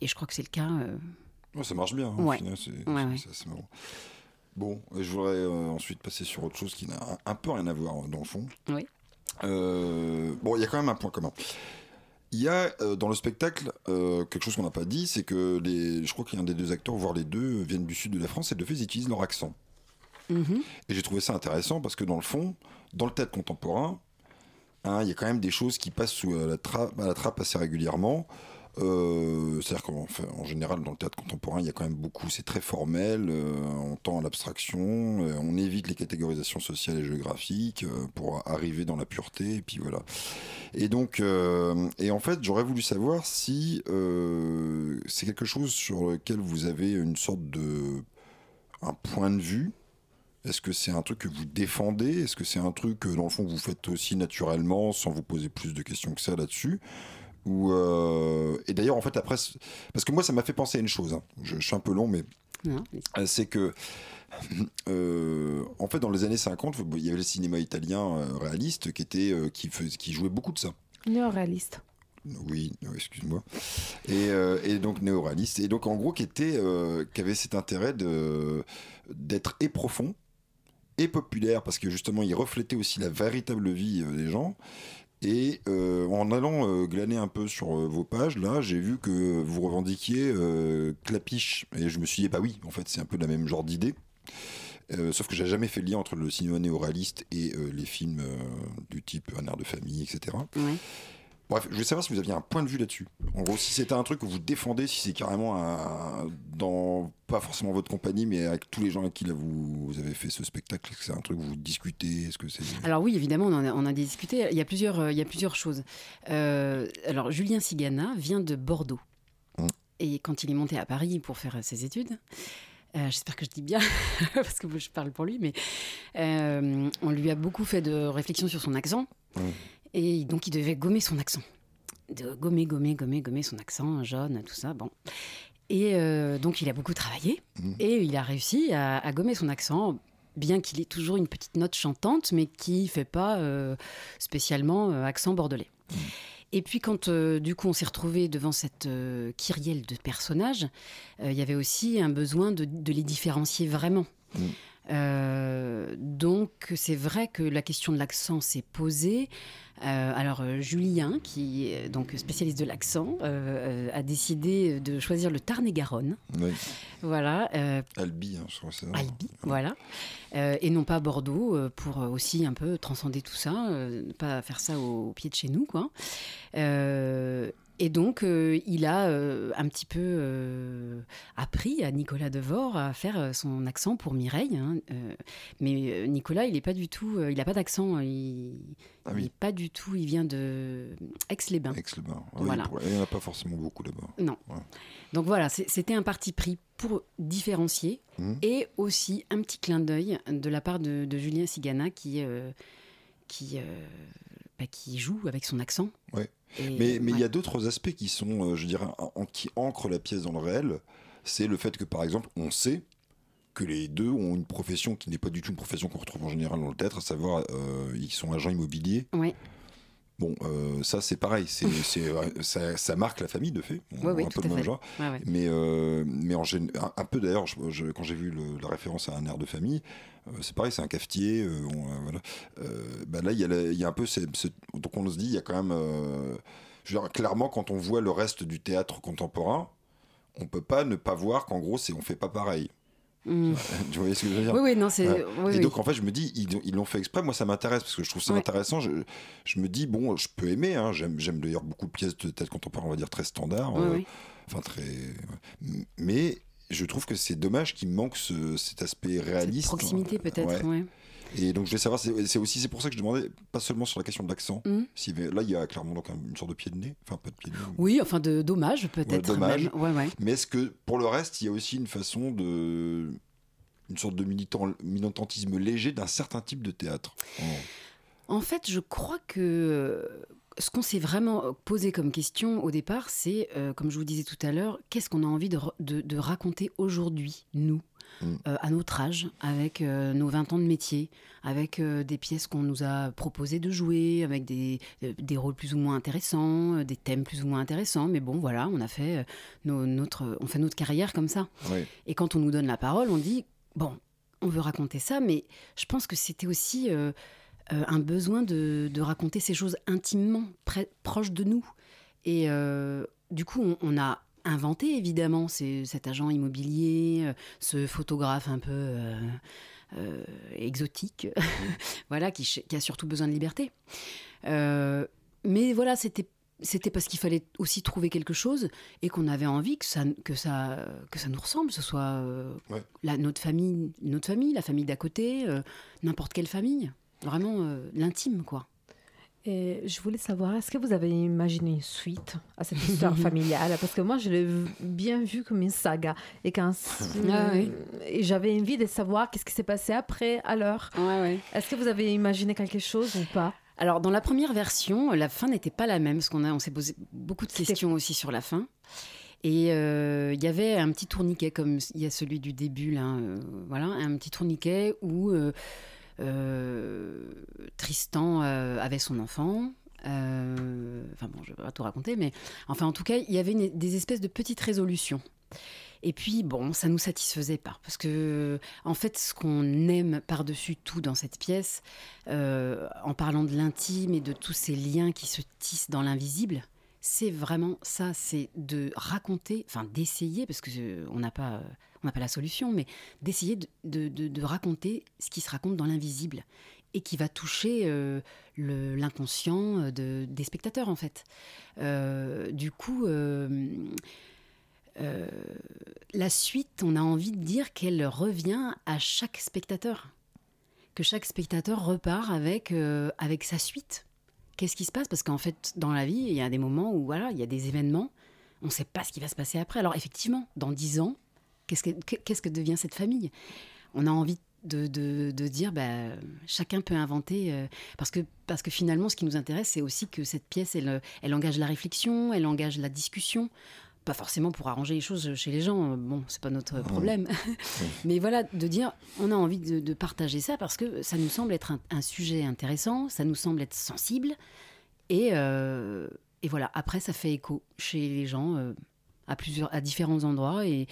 Et je crois que c'est le cas. Ouais, ça marche bien. hein, au Ouais. final, c'est, Ouais, assez marrant. Bon, et je voudrais ensuite passer sur autre chose qui n'a un, un peu rien à voir dans le fond. Oui. Bon, il y a quand même un point commun. Il y a euh, dans le spectacle euh, quelque chose qu'on n'a pas dit, c'est que les, je crois qu'il y a un des deux acteurs, voire les deux, viennent du sud de la France et de fait ils utilisent leur accent. mhm. Et j'ai trouvé ça intéressant parce que dans le fond, dans le théâtre contemporain, hein, il y a quand même des choses qui passent sous euh, la, trappe, à la trappe assez régulièrement. Euh, C'est-à-dire qu'en en général, dans le théâtre contemporain, il y a quand même beaucoup, c'est très formel, euh, on tend à l'abstraction, euh, on évite les catégorisations sociales et géographiques pour arriver dans la pureté, et puis voilà. Et donc, et en fait, j'aurais voulu savoir si c'est quelque chose sur lequel vous avez une sorte de un point de vue. Est-ce que c'est un truc que vous défendez? Est-ce que c'est un truc que dans le fond vous faites aussi naturellement sans vous poser plus de questions que ça là-dessus? Euh, et d'ailleurs en fait après parce que moi ça m'a fait penser à une chose. hein. Je, je suis un peu long mais euh, c'est que euh, en fait dans les années 50 il y avait le cinéma italien réaliste qui était qui, qui jouait beaucoup de ça. Néo-réaliste. Oui, excuse-moi. Et, euh, et donc néo-réaliste. Et donc en gros qui était, euh, qui avait cet intérêt de d'être et profond et populaire parce que justement il reflétait aussi la véritable vie des gens. Et euh, en allant euh, glaner un peu sur euh, vos pages, là, j'ai vu que vous revendiquiez Clapiche. Et je me suis dit, bah oui, en fait, c'est un peu le même genre d'idée. Sauf que j'ai jamais fait le lien entre le cinéma néo-réaliste et les films du type Un air de famille, etc. Ouais. Bref, je voulais savoir si vous aviez un point de vue là-dessus. En gros, si c'était un truc que vous défendez, si c'est carrément un- dans, pas forcément votre compagnie, mais avec tous les gens avec qui là, vous, vous avez fait ce spectacle, est-ce que c'est un truc que vous discutez Est-ce que c'est. Alors oui, évidemment, on en a, on a discuté. Il y a plusieurs, euh, il y a plusieurs choses. Euh, alors Julien Sigana vient de Bordeaux. Et quand il est monté à Paris pour faire ses études, euh, j'espère que je dis bien, [laughs] parce que je parle pour lui, mais euh, on lui a beaucoup fait de réflexions sur son accent. Et donc il devait gommer son accent. De gommer, gommer, gommer, gommer son accent, jaune, tout ça, bon. Et euh, donc il a beaucoup travaillé et il a réussi à, à gommer son accent, bien qu'il ait toujours une petite note chantante, mais qui fait pas euh, spécialement euh, accent bordelais. Et puis quand euh, du coup on s'est retrouvé devant cette euh, kyrielle de personnages, euh, il y avait aussi un besoin de, de les différencier vraiment. Euh, donc c'est vrai que la question de l'accent s'est posée. Euh, alors euh, Julien, qui est donc spécialiste de l'accent, euh, a décidé de choisir le Tarn-et-Garonne. Oui. Voilà. Albi, hein, je crois que c'est. Albi, voilà. Et non pas Bordeaux, pour aussi un peu transcender tout ça, ne pas faire ça au, au pied de chez nous, quoi. Et donc, euh, il a euh, un petit peu euh, appris à Nicolas Devor à faire son accent pour Mireille. hein. Mais Nicolas, il n'est pas du tout, il n'a pas d'accent. Il, Ah il est pas du tout. Il vient de Aix-les-Bains. Aix-les-Bains. Oui, Voilà. pour- Il n'y en a pas forcément beaucoup là-bas. Non. Donc voilà, c'était un parti pris pour différencier Mhm. et aussi un petit clin d'œil de la part de, de Julien Sigana qui, qui, bah, qui joue avec son accent. Ouais. Et- mais il y a d'autres aspects qui sont, euh, je dirais, en- qui ancrent la pièce dans le réel. C'est le fait que, par exemple, on sait que les deux ont une profession qui n'est pas du tout une profession qu'on retrouve en général dans le théâtre, à savoir, euh, ils sont agents immobiliers. Ouais. Bon, euh, ça c'est pareil, [laughs] c'est, euh, ça, ça marque la famille de fait, on un peu le même fait. genre. Ouais, ouais. Mais, euh, mais en un, un peu d'ailleurs, quand j'ai vu le- la référence à un air de famille, c'est pareil, c'est un cafetier. euh, on, euh, voilà. Euh, bah là, il y, a y un peu. donc on se dit, il y a quand même. euh, je veux dire, clairement, quand on voit le reste du théâtre contemporain, on peut pas ne pas voir qu'en gros, c'est on fait pas pareil. Mm. [laughs] tu vois ce que je veux dire? Oui, oui, non, c'est- Ouais. oui, Et oui. donc en fait, je me dis, ils l'ont fait exprès. Moi, ça m'intéresse parce que je trouve ça Ouais. intéressant. Je, je me dis, bon, je peux aimer. hein, J'aime, d'ailleurs beaucoup de pièces de théâtre contemporain, on va dire très standard. Ouais. Enfin, très. Mais je trouve que c'est dommage qu'il manque ce- cet aspect réaliste. proximité, peut-être, ouais. Et donc je voulais savoir, c'est aussi c'est pour ça que je demandais, pas seulement sur la question de l'accent. Avait- là, il y a clairement donc un- une sorte de pied de nez, enfin pas de pied de nez. Oui, enfin de dommage peut-être. Ouais. Ouais, ouais. Mais est-ce que pour le reste, il y a aussi une façon de. une sorte de militant, militantisme léger d'un certain type de théâtre? En fait, je crois que ce qu'on s'est vraiment posé comme question au départ, c'est, euh, comme je vous disais tout à l'heure, qu'est-ce qu'on a envie de, re- de- de raconter aujourd'hui, nous, euh, à notre âge, avec euh, nos 20 ans de métier, avec euh, des pièces qu'on nous a proposé de jouer, avec des, euh, des rôles plus ou moins intéressants, euh, des thèmes plus ou moins intéressants. Mais bon, voilà, on a fait, euh, nos- notre, on fait notre carrière comme ça. Et quand on nous donne la parole, on dit bon, on veut raconter ça, mais je pense que c'était aussi euh, un besoin de, de raconter ces choses intimement, proches de nous. Et euh, du coup, on, on a inventé évidemment ces- cet agent immobilier, euh, ce photographe un peu euh, exotique, [laughs] voilà, qui, a surtout besoin de liberté. Mais voilà, c'était c'était parce qu'il fallait aussi trouver quelque chose et qu'on avait envie que ça, que ça, que ça nous ressemble, que ce soit euh, la, notre, famille, notre famille, la famille d'à côté, euh, n'importe quelle famille. Vraiment euh, l'intime, quoi. Et je voulais savoir, est-ce que vous avez imaginé une suite à cette histoire [laughs] familiale? Parce que moi, je l'ai bien vu comme une saga. Et, quand Ah oui. et j'avais envie de savoir qu'est-ce qui s'est passé après, alors. Est-ce que vous avez imaginé quelque chose ou pas? Alors, dans la première version, la fin n'était pas la même, parce qu'on a, on s'est posé beaucoup de questions aussi sur la fin. Et euh, il y avait un petit tourniquet, comme il y a celui du début, là, euh, voilà, un petit tourniquet où euh, Tristan euh, avait son enfant. Euh, Enfin bon, je vais pas tout raconter, mais enfin, en tout cas, il y avait des espèces de petites résolutions. Et puis, bon, ça nous satisfaisait pas. Parce que, en fait, ce qu'on aime par-dessus tout dans cette pièce, euh, en parlant de l'intime et de tous ces liens qui se tissent dans l'invisible, c'est vraiment ça, c'est de raconter, enfin d'essayer, parce que euh, on n'a pas, euh, pas la solution, mais d'essayer de, raconter ce qui se raconte dans l'invisible et qui va toucher euh, l'inconscient de- des spectateurs en fait. Du coup, la suite, on a envie de dire qu'elle revient à chaque spectateur, que chaque spectateur repart avec avec sa suite. Qu'est-ce qui se passe? Parce qu'en fait, dans la vie, il y a des moments où voilà, il y a des événements, on ne sait pas ce qui va se passer après. Alors effectivement, dans dix ans, qu'est-ce que qu'est-ce que devient cette famille? On a envie de, de- de dire, bah, chacun peut inventer, euh, parce, que, parce que finalement, ce qui nous intéresse, c'est aussi que cette pièce, elle, elle engage la réflexion, elle engage la discussion. Pas forcément pour arranger les choses chez les gens, bon, c'est pas notre problème. [laughs] Mais voilà, de dire, on a envie de, de partager ça parce que ça nous semble être un, un sujet intéressant, ça nous semble être sensible. Et, euh, et voilà, après, ça fait écho chez les gens euh, à, plusieurs, à différents endroits. Et,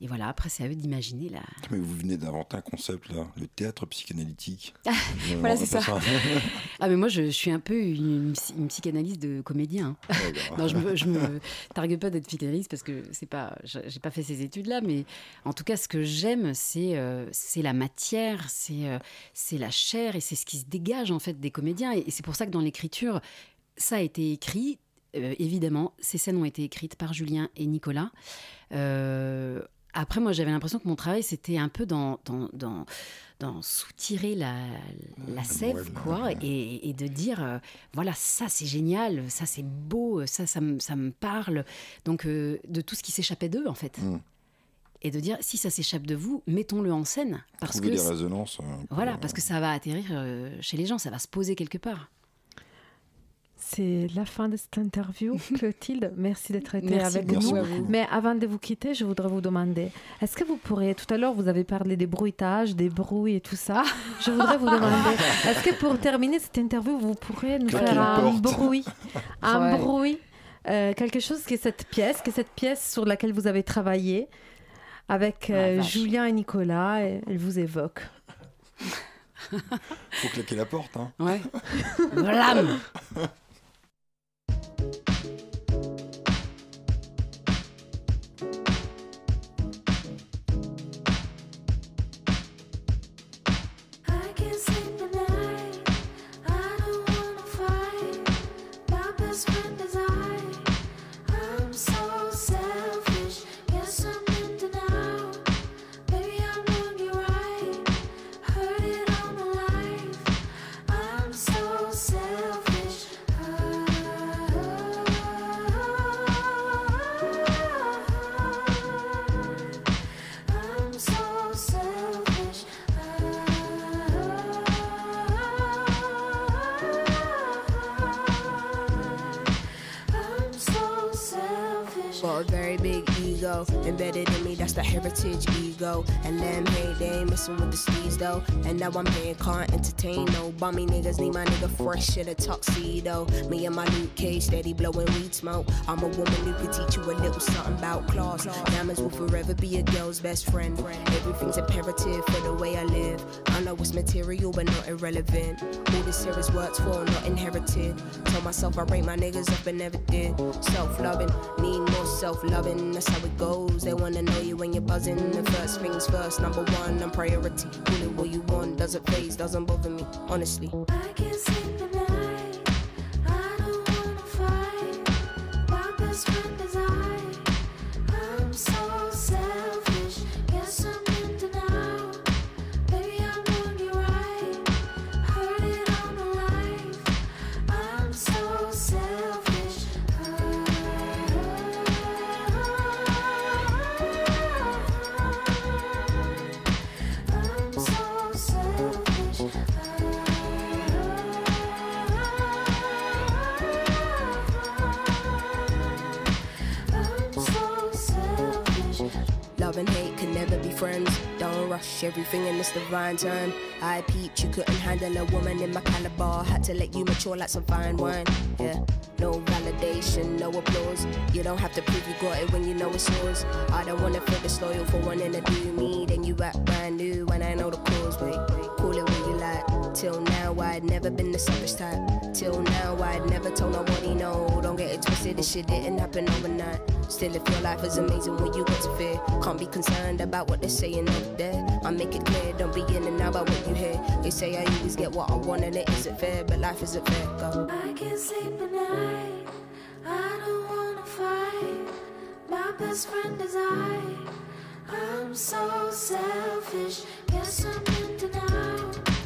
et voilà, après, c'est à eux d'imaginer la, Mais vous venez d'inventer un concept là, le théâtre psychanalytique. [laughs] voilà, c'est ça. [laughs] ah, mais moi, je, je suis un peu une, une psychanalyste de comédien. hein. D'accord. [laughs] non, je me, je me targue pas d'être psychanalyste parce que c'est pas, j'ai j'ai pas fait ces études-là, mais en tout cas, ce que j'aime, c'est euh, c'est la matière, c'est euh, c'est la chair et c'est ce qui se dégage en fait des comédiens. Et, et c'est pour ça que dans l'écriture, ça a été écrit. euh, évidemment, ces scènes ont été écrites par Julien et Nicolas. Euh, après, moi, j'avais l'impression que mon travail, c'était un peu dans, dans, dans, dans soutirer la, la sève, quoi, et, et de dire, euh, voilà, ça, c'est génial, ça, c'est beau, ça, ça, me- ça me parle. Donc, euh, de tout ce qui s'échappait d'eux, en fait. Mm. Et de dire, si ça s'échappe de vous, mettons-le en scène. Parce Trouver que des résonances. peu, Voilà, euh, parce que ça va atterrir euh, chez les gens, ça va se poser quelque part. C'est la fin de cette interview, [laughs] Clotilde. Merci d'être été Merci avec beaucoup nous. Mais avant de vous quitter, je voudrais vous demander, est-ce que vous pourriez, tout à l'heure vous avez parlé des bruitages, des bruits et tout ça, [laughs] je voudrais vous demander, est-ce que pour terminer cette interview, vous pourrez nous Claquer faire un bruit, un Ouais. bruit, euh, quelque chose qui est cette pièce, qui est cette pièce sur laquelle vous avez travaillé avec euh, Ah, vache. Julien et Nicolas, et elle vous évoque. Faut claquer la porte. Hein. Ouais. [laughs] Blam embedded in me, that's the heritage ego. And them hey, they ain't messing with the steez though. And now I'm here, can't entertain no bummy niggas. Need my nigga fresh in a tuxedo. Me and my Luke Cage steady blowing weed smoke. I'm a woman who could teach you a little something about class. Diamonds will forever be a girl's best friend. Everything's imperative for the way I live. I know it's material but not irrelevant. All this here is worked for, not inherited. Told myself I rate my niggas up and never did. Self loving, need more self loving. That's how it goes. They wanna know you when you're buzzing. The first things first, number one, I'm priority. It what you want, doesn't phase, doesn't bother me, honestly. I can't sleep everything in this turn. I peeped, you couldn't handle a woman in my caliber. Had to let you mature like some fine wine. Yeah, no validation, no applause. You don't have to prove you got it when you know it's yours. I don't wanna feel disloyal for wanting to do me. Then you act brand new when I know the cause. Wait, Till now, I'd never been the selfish type. Till now, I'd never told nobody no. Don't get it twisted, this shit didn't happen overnight. Still, if your life is amazing when you got to fear, can't be concerned about what they're saying up there. I make it clear, don't be in and out about what you hear. They say I always get what I want and it isn't fair, but life isn't fair. Go. I can't sleep at night. I don't wanna fight. My best friend is I. I'm so selfish. Guess I'm in denial.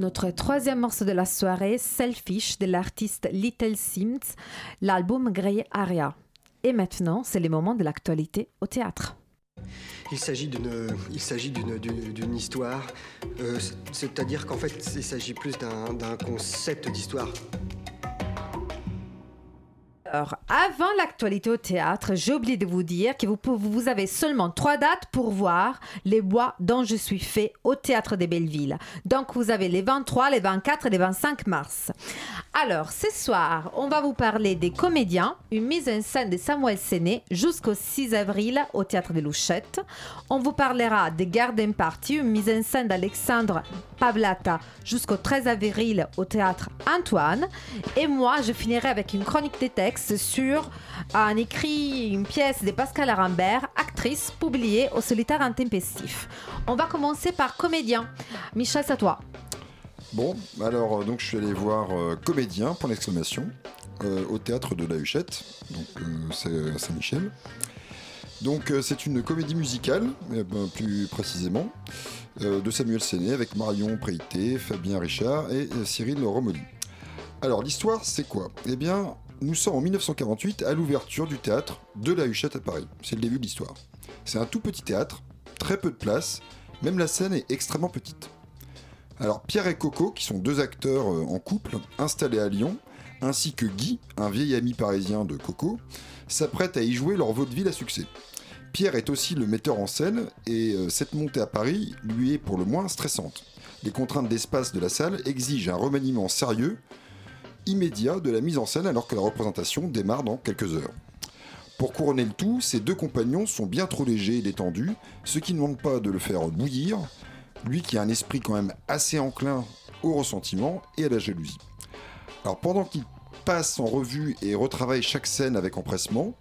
Notre troisième morceau de la soirée, Selfish, de l'artiste Little Sims, l'album Grey Area. Et maintenant, c'est le moment de l'actualité au théâtre. Il s'agit d'une, histoire, euh, c'est-à-dire qu'en fait, il s'agit plus d'un concept d'histoire. Avant l'actualité au théâtre, j'ai oublié de vous dire que vous, vous avez seulement trois dates pour voir les bois dont je suis fait au théâtre des Bellevilles. Donc, vous avez les 23, les 24 et les 25 mars. Alors, ce soir, on va vous parler des comédiens, une mise en scène de Samuel Séné jusqu'au 6 avril au théâtre des Louchettes. On vous parlera des Garden Party, une mise en scène d'Alexandre Pavlata jusqu'au 13 avril au théâtre Antoine. Et moi, je finirai avec une chronique des textes sur un écrit, une pièce de Pascal Arambert, actrice, publiée au Solitaire Intempestif. On va commencer par comédien. Michel, c'est à toi. Bon, alors euh, donc je suis allé voir euh, comédien point d'exclamation euh, au théâtre de la Huchette, donc c'est Saint-Michel. Donc c'est une comédie musicale, ben, plus précisément, de Samuel Séné avec Marion Préité, Fabien Richard et Cyril Romoli. Alors l'histoire c'est quoi? Eh bien nous sommes en 1948 à l'ouverture du théâtre de la Huchette à Paris. C'est le début de l'histoire. C'est un tout petit théâtre, très peu de place, même la scène est extrêmement petite. Alors Pierre et Coco, qui sont deux acteurs euh, en couple, installés à Lyon, ainsi que Guy, un vieil ami parisien de Coco, s'apprêtent à y jouer leur vaudeville à succès. Pierre est aussi le metteur en scène et euh, cette montée à Paris lui est pour le moins stressante. Les contraintes d'espace de la salle exigent un remaniement sérieux, immédiat de la mise en scène alors que la représentation démarre dans quelques heures. Pour couronner le tout, ses deux compagnons sont bien trop légers et détendus, ce qui ne manque pas de le faire bouillir, lui qui a un esprit quand même assez enclin au ressentiment et à la jalousie. Alors pendant qu'il passe en revue et retravaille chaque scène avec empressement,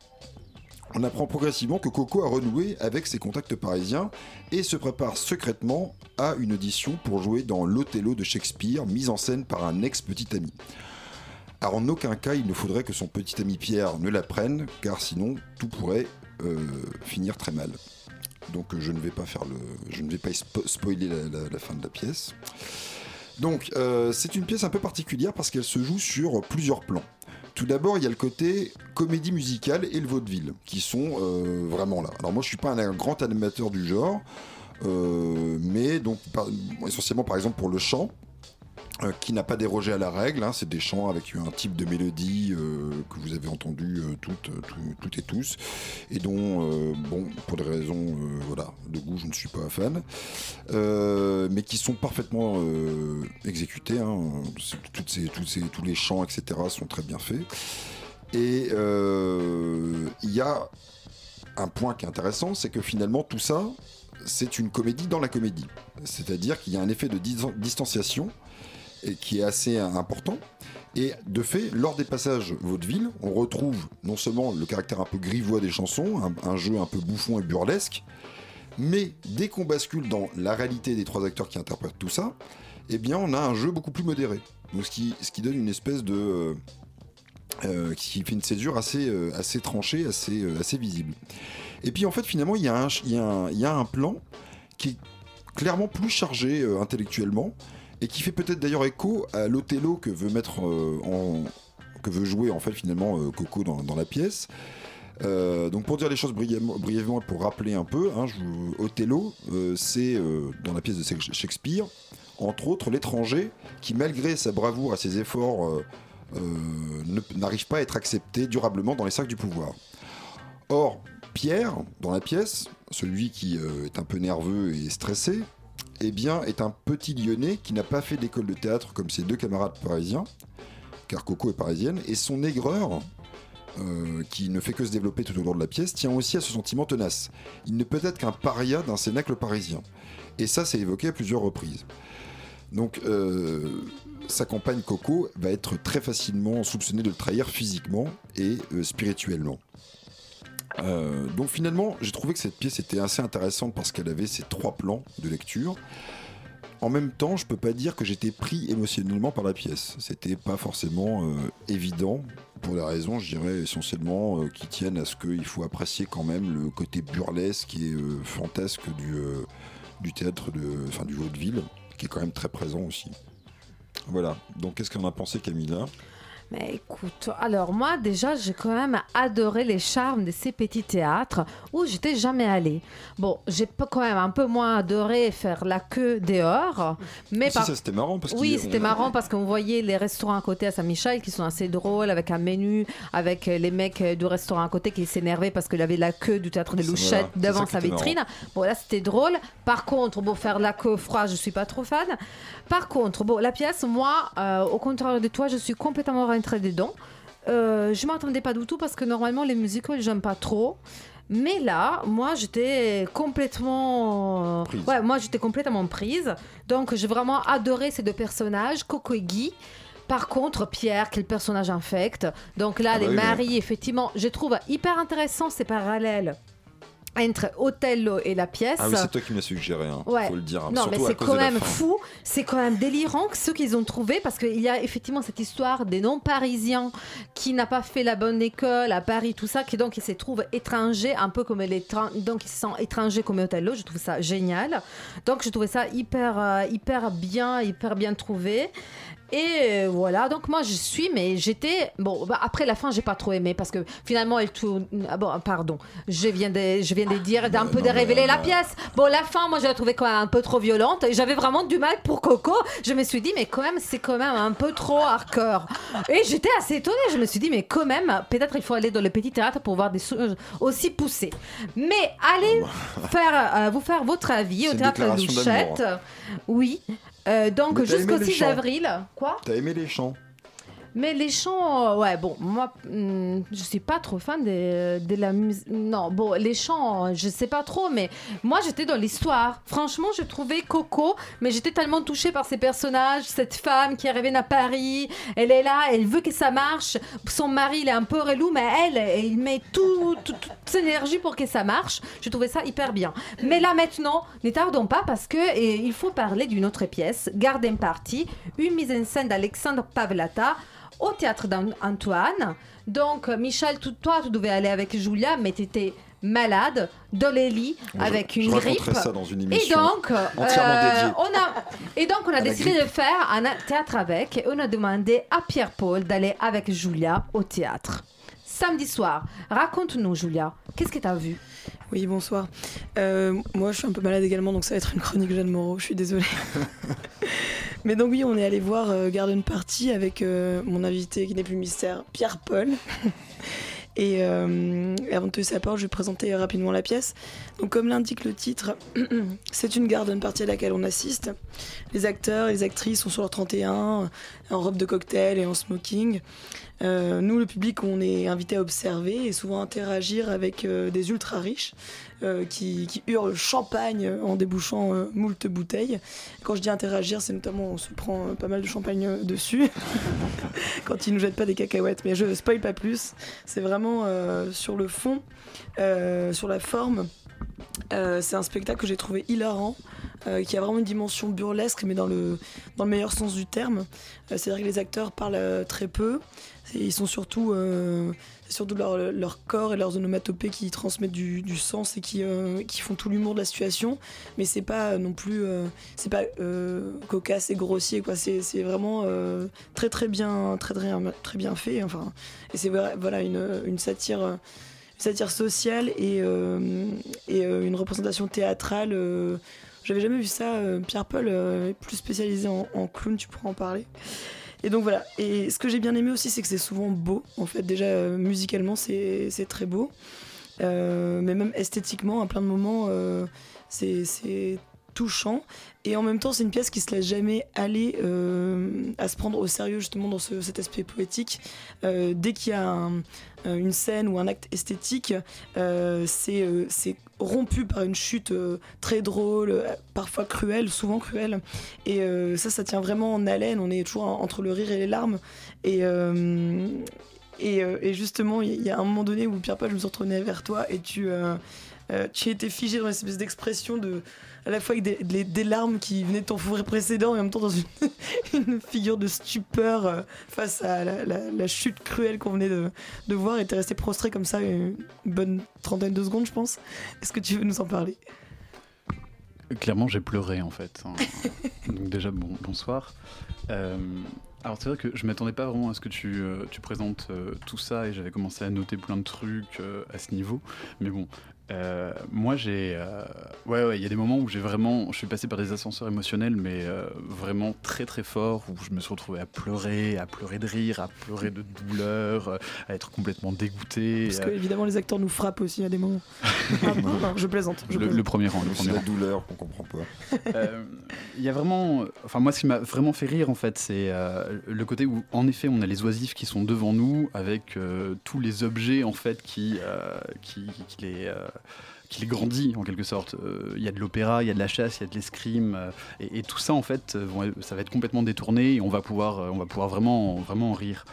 on apprend progressivement que Coco a renoué avec ses contacts parisiens et se prépare secrètement à une audition pour jouer dans l'Othello de Shakespeare, mise en scène par un ex-petit ami. Alors en aucun cas il ne faudrait que son petit ami Pierre ne l'apprenne, car sinon tout pourrait euh, finir très mal. Donc je ne vais pas faire le, je ne vais pas spo- spoiler la, la- la fin de la pièce. Donc euh, c'est une pièce un peu particulière parce qu'elle se joue sur plusieurs plans. Tout d'abord, il y a le côté comédie musicale et le vaudeville qui sont euh, vraiment là. Alors moi, je suis pas un, grand animateur du genre, mais donc essentiellement par exemple pour le chant, euh, qui n'a pas dérogé à la règle. hein. c'est des chants avec un type de mélodie euh, que vous avez entendu euh, toutes, tout- toutes et tous, et dont, bon, pour des raisons voilà, de goût, je ne suis pas fan, mais qui sont parfaitement exécutés. hein. Toutes ces, tous, ces, tous les chants, etc., sont très bien faits. Et il y a un point qui est intéressant, c'est que finalement tout ça, c'est une comédie dans la comédie. C'est-à-dire qu'il y a un effet de dis- distanciation qui est assez important. Et de fait, lors des passages vaudeville, on retrouve non seulement le caractère un peu grivois des chansons, un, jeu un peu bouffon et burlesque, Mais dès qu'on bascule dans la réalité des trois acteurs qui interprètent tout ça, eh bien, on a un jeu beaucoup plus modéré. Donc, ce qui, donne une espèce de. euh, euh, qui fait une césure assez, euh, tranchée, assez, visible. Et puis en fait, finalement, il y, a un plan qui est clairement plus chargé intellectuellement et qui fait peut-être d'ailleurs écho à l'Othello que veut mettre euh, jouer en fait finalement euh, Coco dans, la pièce. Euh, donc pour dire les choses brièvement, pour rappeler un peu, hein, Othello, c'est dans la pièce de Shakespeare, entre autres l'étranger qui malgré sa bravoure et ses efforts n'arrive pas à être accepté durablement dans les cercles du pouvoir. Or, Pierre, dans la pièce, celui qui est un peu nerveux et stressé, eh bien, est un petit lyonnais qui n'a pas fait d'école de théâtre comme ses deux camarades parisiens, car Coco est parisienne, et son aigreur, euh, qui ne fait que se développer tout au long de la pièce, tient aussi à ce sentiment tenace. Il ne peut être qu'un paria d'un cénacle parisien. Et ça, c'est évoqué à plusieurs reprises. Donc, euh, sa compagne Coco va être très facilement soupçonnée de le trahir physiquement et euh, spirituellement. Euh, donc finalement, j'ai trouvé que cette pièce était assez intéressante parce qu'elle avait ces trois plans de lecture. En même temps, je peux pas dire que j'étais pris émotionnellement par la pièce. C'était pas forcément euh, évident pour des raisons, je dirais essentiellement euh, qui tiennent à ce qu'il faut apprécier quand même le côté burlesque et fantasque du, théâtre de, enfin du vaudeville, qui est quand même très présent aussi. Voilà. Donc qu'est-ce qu'en a pensé Camilla? Mais écoute, alors moi déjà j'ai quand même adoré les charmes de ces petits théâtres où j'étais jamais allée. Bon, j'ai quand même un peu moins adoré faire la queue dehors, mais Si, par- ça c'était marrant parce oui, c'était on- marrant parce qu'on voyait les restaurants à côté à Saint-Michel qui sont assez drôles avec un menu, avec euh, les mecs euh, du restaurant à côté qui s'énervaient parce qu'il avait la queue du théâtre des Louchettes voilà, devant sa vitrine. marrant. Bon, là c'était drôle. Par contre, bon, faire la queue froide, je suis pas trop fan. Par contre, bon, la pièce, moi, euh, au contraire de toi, je suis complètement rentrée dedans. Euh, je m'attendais pas du tout parce que normalement les musicals j'aime pas trop. Mais là, moi, j'étais complètement. Prise. Ouais, moi, j'étais complètement prise. Donc, j'ai vraiment adoré ces deux personnages, Coco et Guy. Par contre, Pierre, quel personnage infect. Donc là, Ah bah les oui, mais- maris, effectivement, je trouve hyper intéressant ces parallèles entre Othello et la pièce. Ah oui, c'est toi qui me l'as suggéré, hein, Ouais. faut le dire. hein, Non, surtout mais c'est quand même fou, c'est quand même délirant que ce qu'ils ont trouvé parce qu'il y a effectivement cette histoire des non-parisiens qui n'a pas fait la bonne école à Paris, tout ça, qui donc il se trouve étranger, un peu comme les donc ils se sent étrangers comme Othello. Je trouve ça génial. Donc je trouvais ça hyper euh, hyper bien, hyper bien trouvé. Et euh, voilà, donc moi je suis, mais j'étais. Bon, bah, après la fin, j'ai pas trop aimé parce que finalement elle tourne. Ah bon, pardon, je viens de, je viens de dire d'un peu de révéler la pièce. Bon, la fin, moi je la trouvais quand même un peu trop violente. et J'avais vraiment du mal pour Coco. Je me suis dit, mais quand même, c'est quand même un peu trop hardcore. Et j'étais assez étonnée. Je me suis dit, mais quand même, peut-être il faut aller dans le petit théâtre pour voir des choses aussi poussées. Mais allez faire, euh, vous faire votre avis au théâtre Louchette. Oui. Euh, donc jusqu'au les 6 chants avril. Quoi? T'as aimé les chants mais les chants, euh, ouais, bon, moi, hum, je suis pas trop fan de, de la musique. Non, bon, les chants, je sais pas trop, mais moi, j'étais dans l'histoire. Franchement, je trouvais Coco, mais j'étais tellement touchée par ces personnages, cette femme qui arrivée à Paris, elle est là, elle veut que ça marche. Son mari, il est un peu relou, mais elle, il met tout, tout- toute son énergie pour que ça marche. Je trouvais ça hyper bien. Mais là, maintenant, ne tardons pas parce que il faut parler d'une autre pièce, Garden Party, une mise en scène d'Alexandre Pavlata au théâtre d'Antoine. Donc, euh, Michel, tout- toi, tu devais aller avec Julia, mais tu étais malade, dans les lits, Je- avec je une grippe. raconterai ça dans une Et émission donc, euh, on a, et donc, on a décidé grippe. de faire un théâtre avec, et on a demandé à Pierre-Paul d'aller avec Julia au théâtre. Samedi soir, raconte-nous, Julia, qu'est-ce que tu as vu? Oui, bonsoir. Euh, moi, je suis un peu malade également, donc ça va être une chronique Jeanne Moreau, je suis désolée. [laughs] Mais donc oui, on est allé voir euh, Garden Party avec euh, mon invité qui n'est plus mystère, Pierre-Paul. [laughs] Et, euh, et avant de te laisser la parole, je vais présenter rapidement la pièce. Donc comme l'indique le titre, [clears throat] c'est une garden party à laquelle on assiste. Les acteurs et les actrices sont sur leur 31, en robe de cocktail et en smoking. Euh, nous, le public, on est invité à observer et souvent interagir avec euh, des ultra riches euh, qui, hurlent champagne en débouchant moult bouteilles. Quand je dis interagir, c'est notamment on se prend pas mal de champagne dessus [laughs] quand ils nous jettent pas des cacahuètes. Mais je spoil pas plus. C'est vraiment sur le fond, sur la forme. C'est un spectacle que j'ai trouvé hilarant, qui a vraiment une dimension burlesque, mais dans le, dans le meilleur sens du terme. C'est-à-dire que les acteurs parlent très peu. Ils sont surtout, euh, surtout leur, corps et leurs onomatopées qui transmettent du, sens et qui, euh, qui font tout l'humour de la situation. Mais c'est pas non plus, euh, c'est pas euh, cocasse et grossier quoi. C'est vraiment euh, très très bien, très très très bien fait. Enfin, et c'est voilà une, une satire. euh, une satire sociale et, euh, et euh, une représentation théâtrale. euh, J'avais jamais vu ça. euh, Pierre Paul euh, est plus spécialisé en, en clown, tu pourras en parler. Et donc voilà. Et ce que j'ai bien aimé aussi, c'est que c'est souvent beau. En fait, déjà euh, musicalement, c'est très beau. Euh, mais même esthétiquement, à plein de moments, euh, c'est touchant. Et en même temps, c'est une pièce qui se laisse jamais aller euh, à se prendre au sérieux, justement, dans ce- cet aspect poétique. Euh, dès qu'il y a euh, une scène ou un acte esthétique, euh, c'est rompu par une chute très drôle, parfois cruelle, souvent cruelle. Et ça, ça tient vraiment en haleine. On est toujours en- entre le rire et les larmes. Et. et, justement, il y a un moment donné où Pierre Paul, je me suis retournée vers toi et tu, tu étais figé dans une espèce d'expression de, à la fois avec des, larmes qui venaient de ton fourré précédent et en même temps dans une, [laughs] figure de stupeur euh, face à la, la- chute cruelle qu'on venait de, voir et t'es resté prostré comme ça une bonne trentaine de secondes, je pense. Est-ce que tu veux nous en parler? Clairement, j'ai pleuré en fait. hein. [laughs] Donc déjà, bon, bonsoir. Euh, alors c'est vrai que je m'attendais pas vraiment à ce que tu, euh, présentes tout ça et j'avais commencé à noter plein de trucs à ce niveau. Mais bon, euh, moi j'ai... euh, ouais, ouais, il y a des moments où j'ai vraiment... Je suis passé par des ascenseurs émotionnels, mais euh, vraiment très très forts, où je me suis retrouvé à pleurer, à pleurer de rire, à pleurer de douleur, à être complètement dégoûté. Parce que euh, évidemment les acteurs nous frappent aussi à des moments. [laughs] Ah, non, non, je plaisante. je le, plaisante. le premier rang, le la rang. douleur qu'on comprend pas. Euh, Il y a vraiment, enfin moi ce qui m'a vraiment fait rire en fait, c'est euh, le côté où en effet on a les oisifs qui sont devant nous avec euh, tous les objets en fait qui, euh, qui, qui les qui les grandit en quelque sorte. Euh, Il y a de l'opéra, il y a de la chasse, il y a de l'escrime, euh, et, tout ça en fait, ça va être complètement détourné et on va pouvoir, euh, on va pouvoir vraiment, vraiment en rire.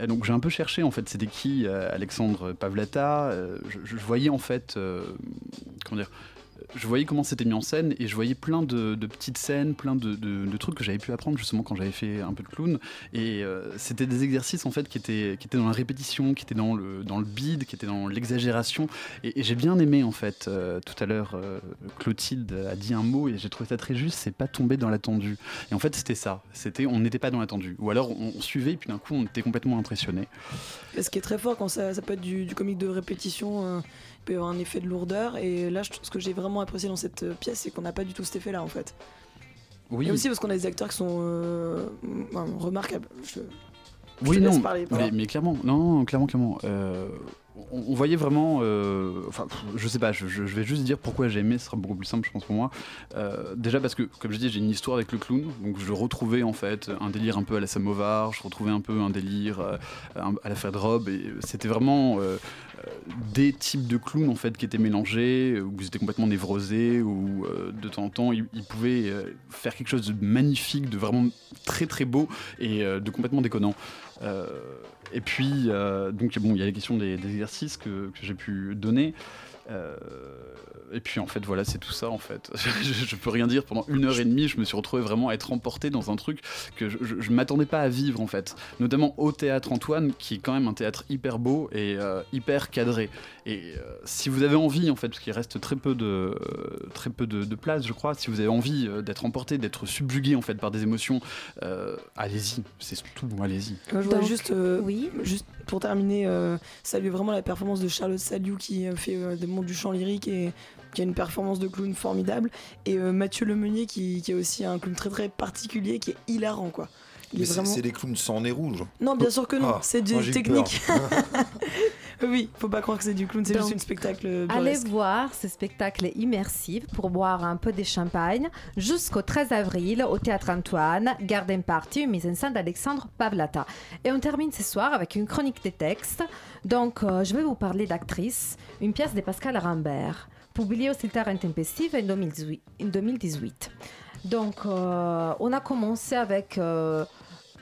Et donc j'ai un peu cherché en fait, c'était qui Alexandre Pavlata. je, je voyais en fait, comment dire, je voyais comment c'était mis en scène et je voyais plein de, petites scènes, plein de, trucs que j'avais pu apprendre justement quand j'avais fait un peu de clown. Et euh, c'était des exercices en fait qui étaient, dans la répétition, qui étaient dans le, dans le bide, qui étaient dans l'exagération. Et, j'ai bien aimé en fait. euh, tout à l'heure, euh, Clotilde a dit un mot et j'ai trouvé ça très juste. C'est pas tomber dans l'attendu. Et en fait, c'était ça. C'était on n'était pas dans l'attendu. Ou alors on, suivait et puis d'un coup on était complètement impressionné. Ce qui est très fort quand ça, ça peut être du, comique de répétition, il peut y avoir un effet de lourdeur. Et là, je, ce que j'ai vraiment apprécié dans cette euh, pièce, c'est qu'on n'a pas du tout cet effet-là en fait. Oui. Et aussi parce qu'on a des acteurs qui sont euh, remarquables. Je, je Oui, non, parler, mais, mais clairement, non, non, clairement, clairement. euh, on, voyait vraiment, euh, enfin, je sais pas, je, vais juste dire pourquoi j'ai aimé, ce sera beaucoup plus simple, je pense pour moi. Euh, déjà parce que, comme je dis, j'ai une histoire avec le clown, donc je retrouvais en fait un délire un peu à la Samovar, je retrouvais un peu un délire euh, à la Fred Rob, et c'était vraiment des types de clowns en fait qui étaient mélangés, où ils étaient complètement névrosés, où de temps en temps ils, pouvaient faire quelque chose de magnifique, de vraiment très très beau et de complètement déconnant. Et puis, euh, donc bon, il y a la question des, exercices que, j'ai pu donner. Euh, et puis en fait voilà c'est tout ça en fait. [laughs] Je, peux rien dire. Pendant une heure et demie je me suis retrouvé vraiment à être emporté dans un truc que je, je, je m'attendais pas à vivre en fait. Notamment au théâtre Antoine qui est quand même un théâtre hyper beau et euh, hyper cadré et euh, si vous avez envie en fait parce qu'il reste très peu de euh, très peu de, de place je crois si vous avez envie euh, d'être emporté d'être subjugué en fait par des émotions euh, allez-y c'est tout allez-y Moi, je voudrais Donc, juste, euh, juste pour terminer, euh, saluer vraiment la performance de Charlotte Saliou qui fait euh, des mondes du chant lyrique et qui a une performance de clown formidable. Et euh, Mathieu Lemeunier qui, qui est aussi un clown très très particulier qui est hilarant quoi. Il Mais est c'est vraiment... c'est des clowns sans nez rouge. Non, bien sûr que non, Ah, c'est du moi, [laughs] [laughs] oui, faut pas croire que c'est du clown, c'est juste un spectacle Allez burlesque. voir ce spectacle immersif pour boire un peu de champagne jusqu'au 13 avril au Théâtre Antoine, Garden Party, une mise en scène d'Alexandre Pavlata. Et on termine ce soir avec une chronique des textes. Donc, euh, je vais vous parler d'Actrice, une pièce de Pascal Rambert, publiée au Siltar Intempestive en 2018. en 2018. Donc, euh, on a commencé avec euh,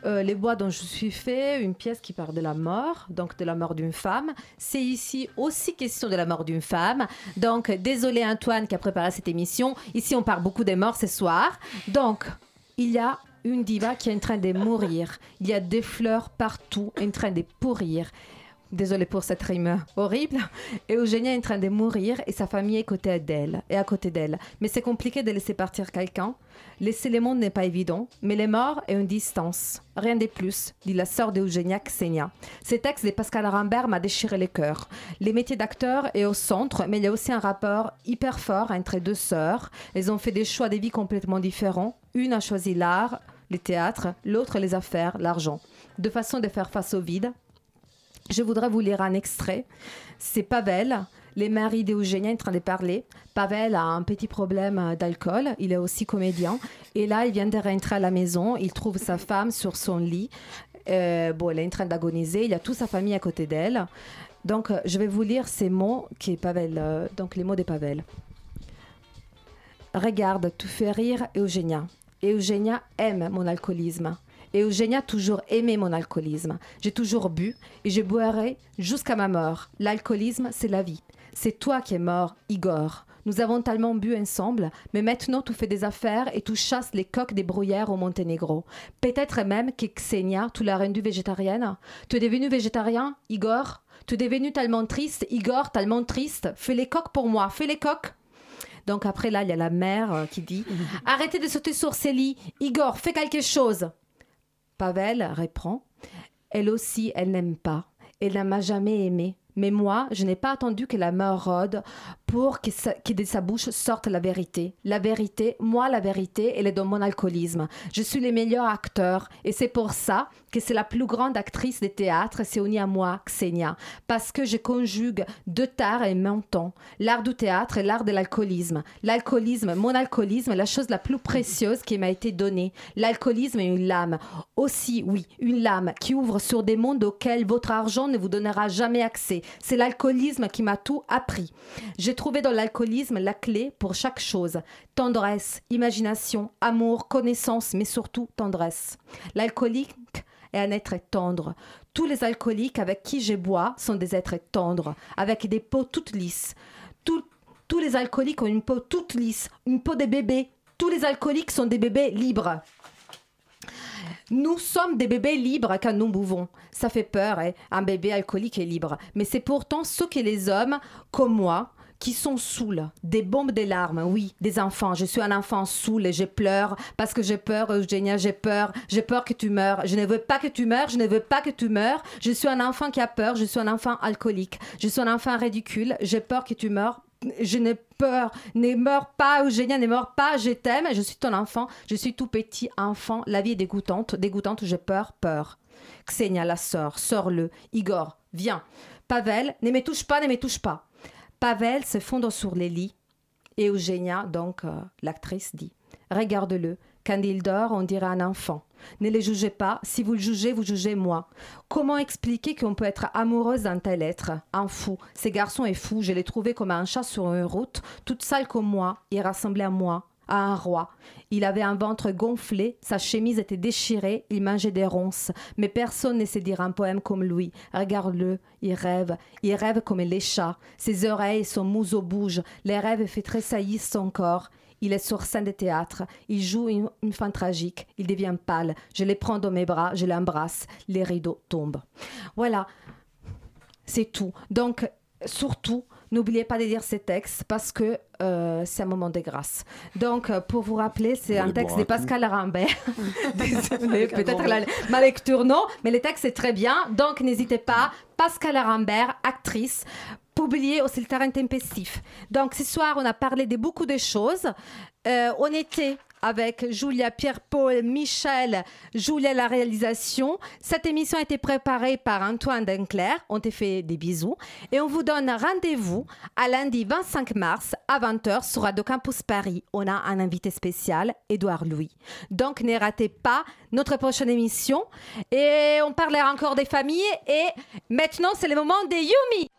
euh, Les bois dont je suis fait, une pièce qui parle de la mort, donc de la mort d'une femme. C'est ici aussi question de la mort d'une femme. Donc, désolé Antoine qui a préparé cette émission. Ici, on parle beaucoup des morts ce soir. Donc, il y a une diva qui est en train de mourir. Il y a des fleurs partout en train de pourrir. Désolée pour cette rime horrible. Et Eugénia est en train de mourir et sa famille est à côté d'elle. Et à côté d'elle. Mais c'est compliqué de laisser partir quelqu'un. Laisser le monde n'est pas évident, mais les morts est une distance. Rien de plus, dit la sœur d'Eugénia Xenia. Ce texte de Pascal Rambert m'a déchiré le cœur. Les métiers d'acteur est au centre, mais il y a aussi un rapport hyper fort entre deux sœurs. Elles ont fait des choix de vie complètement différents. Une a choisi l'art, le théâtre, l'autre les affaires, l'argent. De façon de faire face au vide, je voudrais vous lire un extrait. C'est Pavel, les maris d'Eugénia en train de parler. Pavel a un petit problème euh, d'alcool, il est aussi comédien. Et là, il vient de rentrer à la maison, il trouve sa femme sur son lit. Euh, bon, elle est en train d'agoniser, il y a toute sa famille à côté d'elle. Donc, euh, je vais vous lire ces mots qui est Pavel, donc les mots de Pavel. Regarde, tu fais rire Eugénia. Eugénia aime mon alcoolisme. Et Eugénia a toujours aimé mon alcoolisme. J'ai toujours bu et je boirai jusqu'à ma mort. L'alcoolisme, c'est la vie. C'est toi qui es mort, Igor. Nous avons tellement bu ensemble, mais maintenant tu fais des affaires et tu chasses les coques des bruyères au Monténégro. Peut-être même que Xenia, tu l'as rendue végétarienne. Tu es devenu végétarien, Igor? Tu es devenu tellement triste, Igor, tellement triste. Fais les coques pour moi, fais les coques. Donc après là, il y a la mère euh, qui dit [laughs] Arrêtez de sauter sur ces lits. Igor, fais quelque chose. Pavel répond Elle aussi, elle n'aime pas. Elle ne m'a jamais aimé. Mais moi, je n'ai pas attendu que la mort rôde pour que, de sa bouche sorte la vérité. La vérité, moi, la vérité, elle est dans mon alcoolisme. Je suis le meilleur acteur et c'est pour ça que c'est la plus grande actrice de théâtre, c'est unie à moi, Xenia. Parce que je conjugue deux tares et mon temps. L'art du théâtre et l'art de l'alcoolisme. L'alcoolisme, mon alcoolisme est la chose la plus précieuse qui m'a été donnée. L'alcoolisme est une lame. Aussi, oui, une lame qui ouvre sur des mondes auxquels votre argent ne vous donnera jamais accès. C'est l'alcoolisme qui m'a tout appris. J'ai trouvé dans l'alcoolisme la clé pour chaque chose. Tendresse, imagination, amour, connaissance, mais surtout tendresse. L'alcoolique est un être tendre. Tous les alcooliques avec qui je bois sont des êtres tendres, avec des peaux toutes lisses. Tous- les alcooliques ont une peau toute lisse, une peau de bébé. Tous les alcooliques sont des bébés libres. Nous sommes des bébés libres quand nous buvons. Ça fait peur, hein, un bébé alcoolique est libre. Mais c'est pourtant ce que les hommes, comme moi, qui sont saouls, des bombes des larmes, oui, des enfants. Je suis un enfant saoul et je pleure parce que j'ai peur, Eugénia, j'ai peur, j'ai peur que tu meurs. Je ne veux pas que tu meurs, je ne veux pas que tu meurs. Je suis un enfant qui a peur, je suis un enfant alcoolique, je suis un enfant ridicule, j'ai peur que tu meurs. Je n'ai peur, ne meurs pas, Eugénia, ne meurs pas, je t'aime, je suis ton enfant, je suis tout petit enfant, la vie est dégoûtante, dégoûtante, j'ai peur, peur. Xenia, la sœur, sors-le. Igor, viens. Pavel, ne me touche pas, ne me touche pas. Pavel se fondre sur les lits. Et Eugénia, donc euh, l'actrice, dit Regarde-le. Quand il dort, on dirait un enfant. Ne le jugez pas. Si vous le jugez, vous jugez moi. Comment expliquer qu'on peut être amoureuse d'un tel être? Un fou. Ce garçon est fou. Je l'ai trouvé comme un chat sur une route, toute sale comme moi. Il ressemblait à moi, à un roi. Il avait un ventre gonflé, sa chemise était déchirée, il mangeait des ronces. Mais personne ne sait dire un poème comme lui. Regarde-le, il rêve. Il rêve comme les chats. Ses oreilles, son museau bouge. Les rêves fait tressaillir son corps. Il est sur scène de théâtre. Il joue une, une fin tragique. Il devient pâle. Je le prends dans mes bras, je l'embrasse. Les rideaux tombent. Voilà. C'est tout. Donc, surtout, n'oubliez pas de lire ces textes parce que euh, c'est un moment de grâce. Donc, euh, pour vous rappeler, c'est un texte de. Pascal Rambert. [laughs] Désolée, peut-être la- ma lecture non, mais le texte est très bien. Donc, n'hésitez pas. Pascal Rambert, actrice, publié au C'est le terrain tempestif. Donc, ce soir, on a parlé de beaucoup de choses. Euh, on était avec Julia, Pierre-Paul, Michel, Julia la réalisation. Cette émission a été préparée par Antoine Dencler. On te fait des bisous. Et on vous donne rendez-vous à lundi 25 mars à 20h sur Radio Campus Paris. On a un invité spécial, Édouard Louis. Donc ne ratez pas notre prochaine émission. Et on parlera encore des familles. Et maintenant, c'est le moment des Yumi.